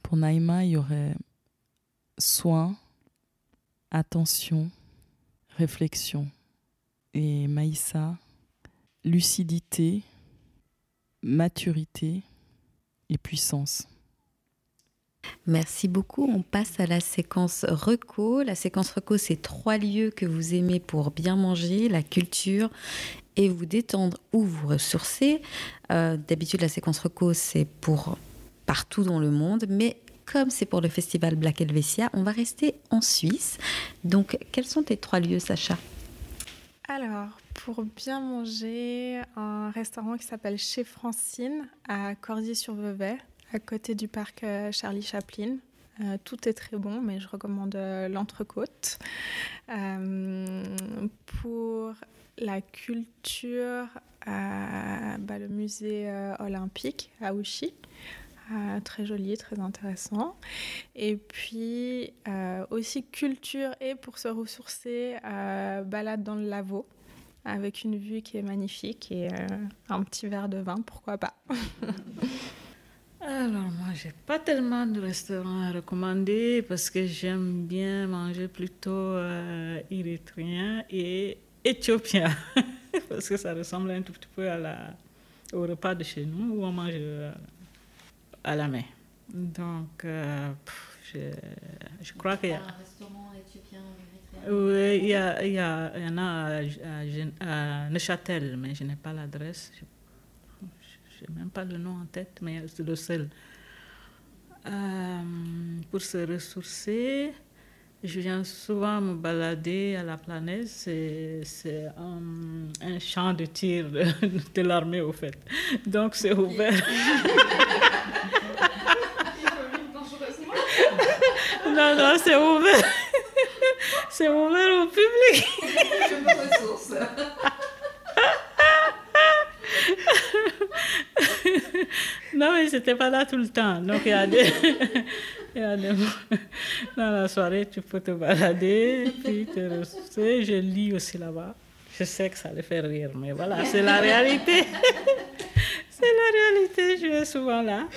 Pour Naïma, il y aurait soin, attention, réflexion. Et Maïssa, lucidité, maturité et puissance. Merci beaucoup. On passe à la séquence reco. La séquence reco, c'est trois lieux que vous aimez pour bien manger, la culture et vous détendre ou vous ressourcer. Euh, d'habitude, la séquence reco, c'est pour partout dans le monde, mais comme c'est pour le festival Black Helvetia, on va rester en Suisse. Donc, quels sont tes trois lieux, Sacha? Alors, pour bien manger, un restaurant qui s'appelle Chez Francine à Cordier-sur-Vevey à côté du parc euh, Charlie Chaplin. Euh, tout est très bon, mais je recommande euh, l'entrecôte. pour la culture, bah, le musée olympique à Ouchy. très joli, très intéressant. Et puis aussi culture et pour se ressourcer, balade dans le laveau avec une vue qui est magnifique et un petit verre de vin, pourquoi pas. Alors, moi, j'ai pas tellement de restaurants à recommander parce que j'aime bien manger plutôt euh, érythréen et éthiopien parce que ça ressemble un tout petit peu à la, au repas de chez nous où on mange euh, à la main. Donc, euh, je, je, crois qu'il y a. Un restaurant éthiopien Oui, il y, a, il, y a, il y en a à, à Neuchâtel, mais je n'ai pas l'adresse je n'ai même pas le nom en tête, mais c'est le seul. Euh, pour se ressourcer, je viens souvent me balader à la planète. C'est un, un, champ de tir de, de l'armée, au fait. Donc, c'est ouvert. non, non, c'est ouvert. C'est ouvert au public. Je me non, mais c'était pas là tout le temps. Donc, il y a des. il y a des... Dans la soirée, tu peux te balader, puis te ressourcer. Je lis aussi là-bas. Je sais que ça les fait rire, mais voilà, c'est la réalité. c'est la réalité, je vais souvent là.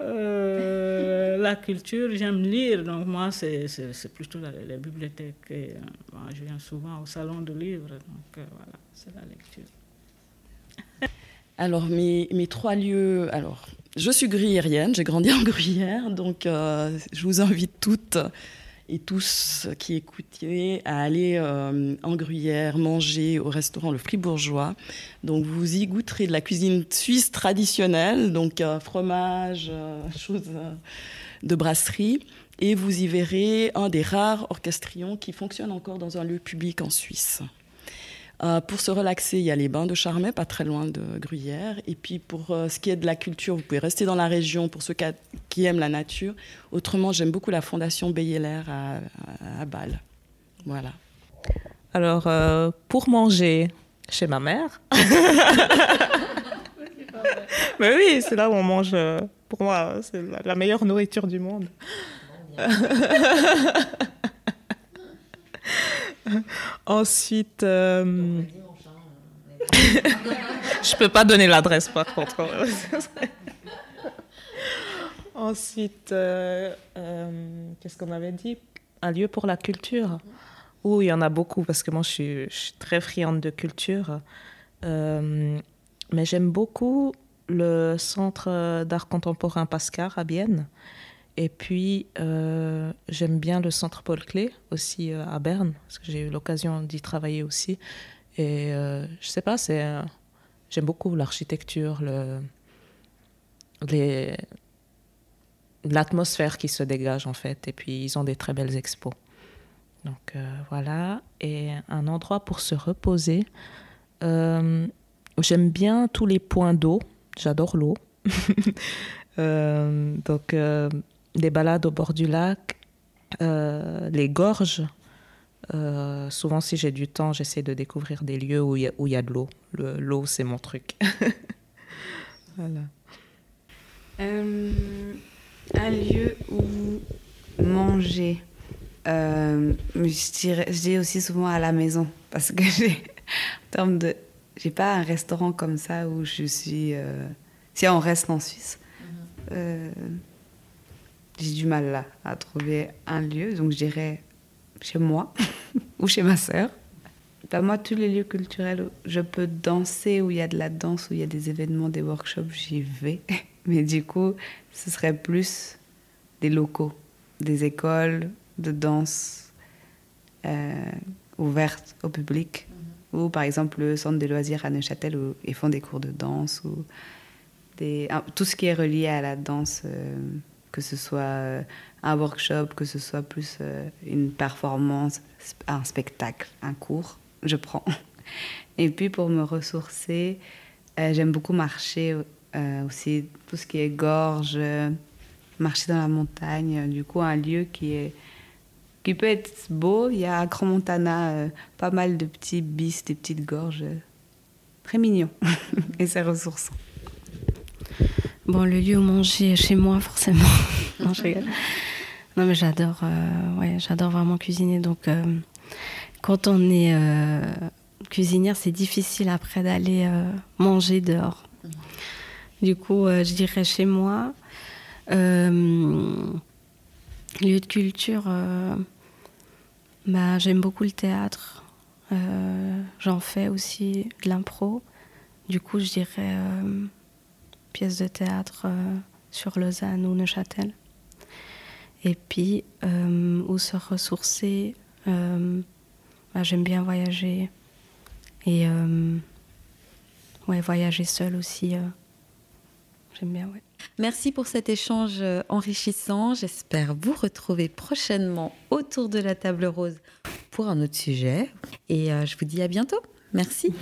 Euh, la culture, j'aime lire, donc moi, c'est plutôt la, les bibliothèques. Et, euh, je viens souvent au salon de livres, donc euh, voilà, c'est la lecture. Alors, mes, mes, trois lieux. Alors, je suis gruyérienne, j'ai grandi en Gruyère, donc je vous invite toutes et tous qui écoutiez à aller euh, en Gruyère manger au restaurant Le Fribourgeois. Donc, vous y goûterez de la cuisine suisse traditionnelle, donc euh, fromage, choses de brasserie. Et vous y verrez un des rares orchestrions qui fonctionne encore dans un lieu public en Suisse. Euh, pour se relaxer, il y a les bains de Charmey, pas très loin de Gruyère. Et puis pour euh, ce qui est de la culture, vous pouvez rester dans la région pour ceux qui aiment la nature. Autrement, j'aime beaucoup la Fondation Beyeler à, à, Bâle. Voilà. Alors, euh, pour manger chez ma mère. Mais oui, c'est là où on mange, pour moi, c'est la meilleure nourriture du monde. Ensuite, euh... je peux pas donner l'adresse par contre. Ensuite, euh, euh, qu'est-ce qu'on avait dit? Un lieu pour la culture. Oui, il y en a beaucoup parce que moi je suis, je suis très friande de culture. Euh, mais j'aime beaucoup le centre d'art contemporain Pascal à Bienne. Et puis, euh, j'aime bien le centre Paul Clé aussi euh, à Berne, parce que j'ai eu l'occasion d'y travailler aussi. Et euh, je sais pas, c'est, j'aime beaucoup l'architecture, le, l'atmosphère qui se dégage en fait. Et puis, ils ont des très belles expos. Donc voilà. Et un endroit pour se reposer. j'aime bien tous les points d'eau. J'adore l'eau. donc des balades au bord du lac, euh, les gorges Euh, souvent, si j'ai du temps, j'essaie de découvrir des lieux où il y a, de l'eau. Le- L'eau, c'est mon truc. voilà. Euh, un lieu où manger. Euh, je, dirais, dis aussi souvent à la maison parce que j'ai en termes de j'ai pas un restaurant comme ça où je suis si on reste en Suisse j'ai du mal là à trouver un lieu donc je dirais chez moi ou chez ma sœur. Bah, moi tous les lieux culturels où je peux danser où il y a de la danse où il y a des événements des workshops j'y vais. Mais du coup ce serait plus des locaux des écoles de danse euh, ouvertes au public. Ou par exemple le centre des loisirs à Neuchâtel où ils font des cours de danse ou des, tout ce qui est relié à la danse, euh, que ce soit euh, un workshop, que ce soit plus euh, une performance, un spectacle, un cours, je prends. Et puis pour me ressourcer, euh, j'aime beaucoup marcher aussi, tout ce qui est gorge, marcher dans la montagne, du coup un lieu qui est qui peut être beau. Il y a à Grand Montana pas mal de petits bis, des petites gorges. très mignons. Et c'est ressourçant. Bon, le lieu où manger chez moi, forcément. non, je rigole. Non, mais j'adore, euh, ouais, j'adore vraiment cuisiner. Donc, euh, quand on est euh, cuisinière, c'est difficile après d'aller manger dehors. Du coup, je dirais chez moi. Lieu de culture, bah, j'aime beaucoup le théâtre. J'en fais aussi de l'impro. Du coup, je dirais euh, pièce de théâtre euh, sur Lausanne ou Neuchâtel. Et puis, euh, où se ressourcer, euh, bah, j'aime bien voyager. Et euh, ouais, voyager seul aussi, euh, j'aime bien, ouais. Merci pour cet échange enrichissant. J'espère vous retrouver prochainement autour de la table rose pour un autre sujet. Et euh, je vous dis à bientôt. Merci.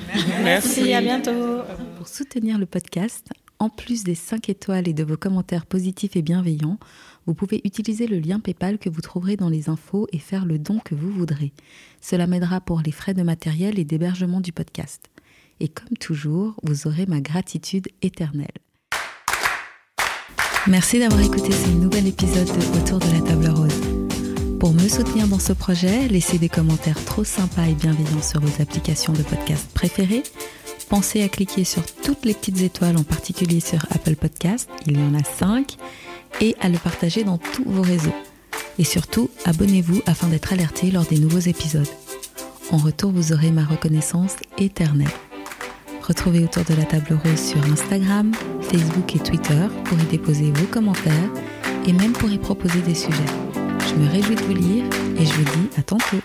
Merci, à bientôt. Pour soutenir le podcast, en plus des 5 étoiles et de vos commentaires positifs et bienveillants, vous pouvez utiliser le lien PayPal que vous trouverez dans les infos et faire le don que vous voudrez. Cela m'aidera pour les frais de matériel et d'hébergement du podcast. Et comme toujours, vous aurez ma gratitude éternelle. Merci d'avoir écouté ce nouvel épisode de Autour de la table rose. Pour me soutenir dans ce projet, laissez des commentaires trop sympas et bienveillants sur vos applications de podcast préférées. Pensez à cliquer sur toutes les petites étoiles, en particulier sur Apple Podcast, il y en a 5, et à le partager dans tous vos réseaux. Et surtout, abonnez-vous afin d'être alerté lors des nouveaux épisodes. En retour, vous aurez ma reconnaissance éternelle. Retrouvez autour de la table rose sur Instagram, Facebook et Twitter pour y déposer vos commentaires et même pour y proposer des sujets. Je me réjouis de vous lire et je vous dis à tantôt.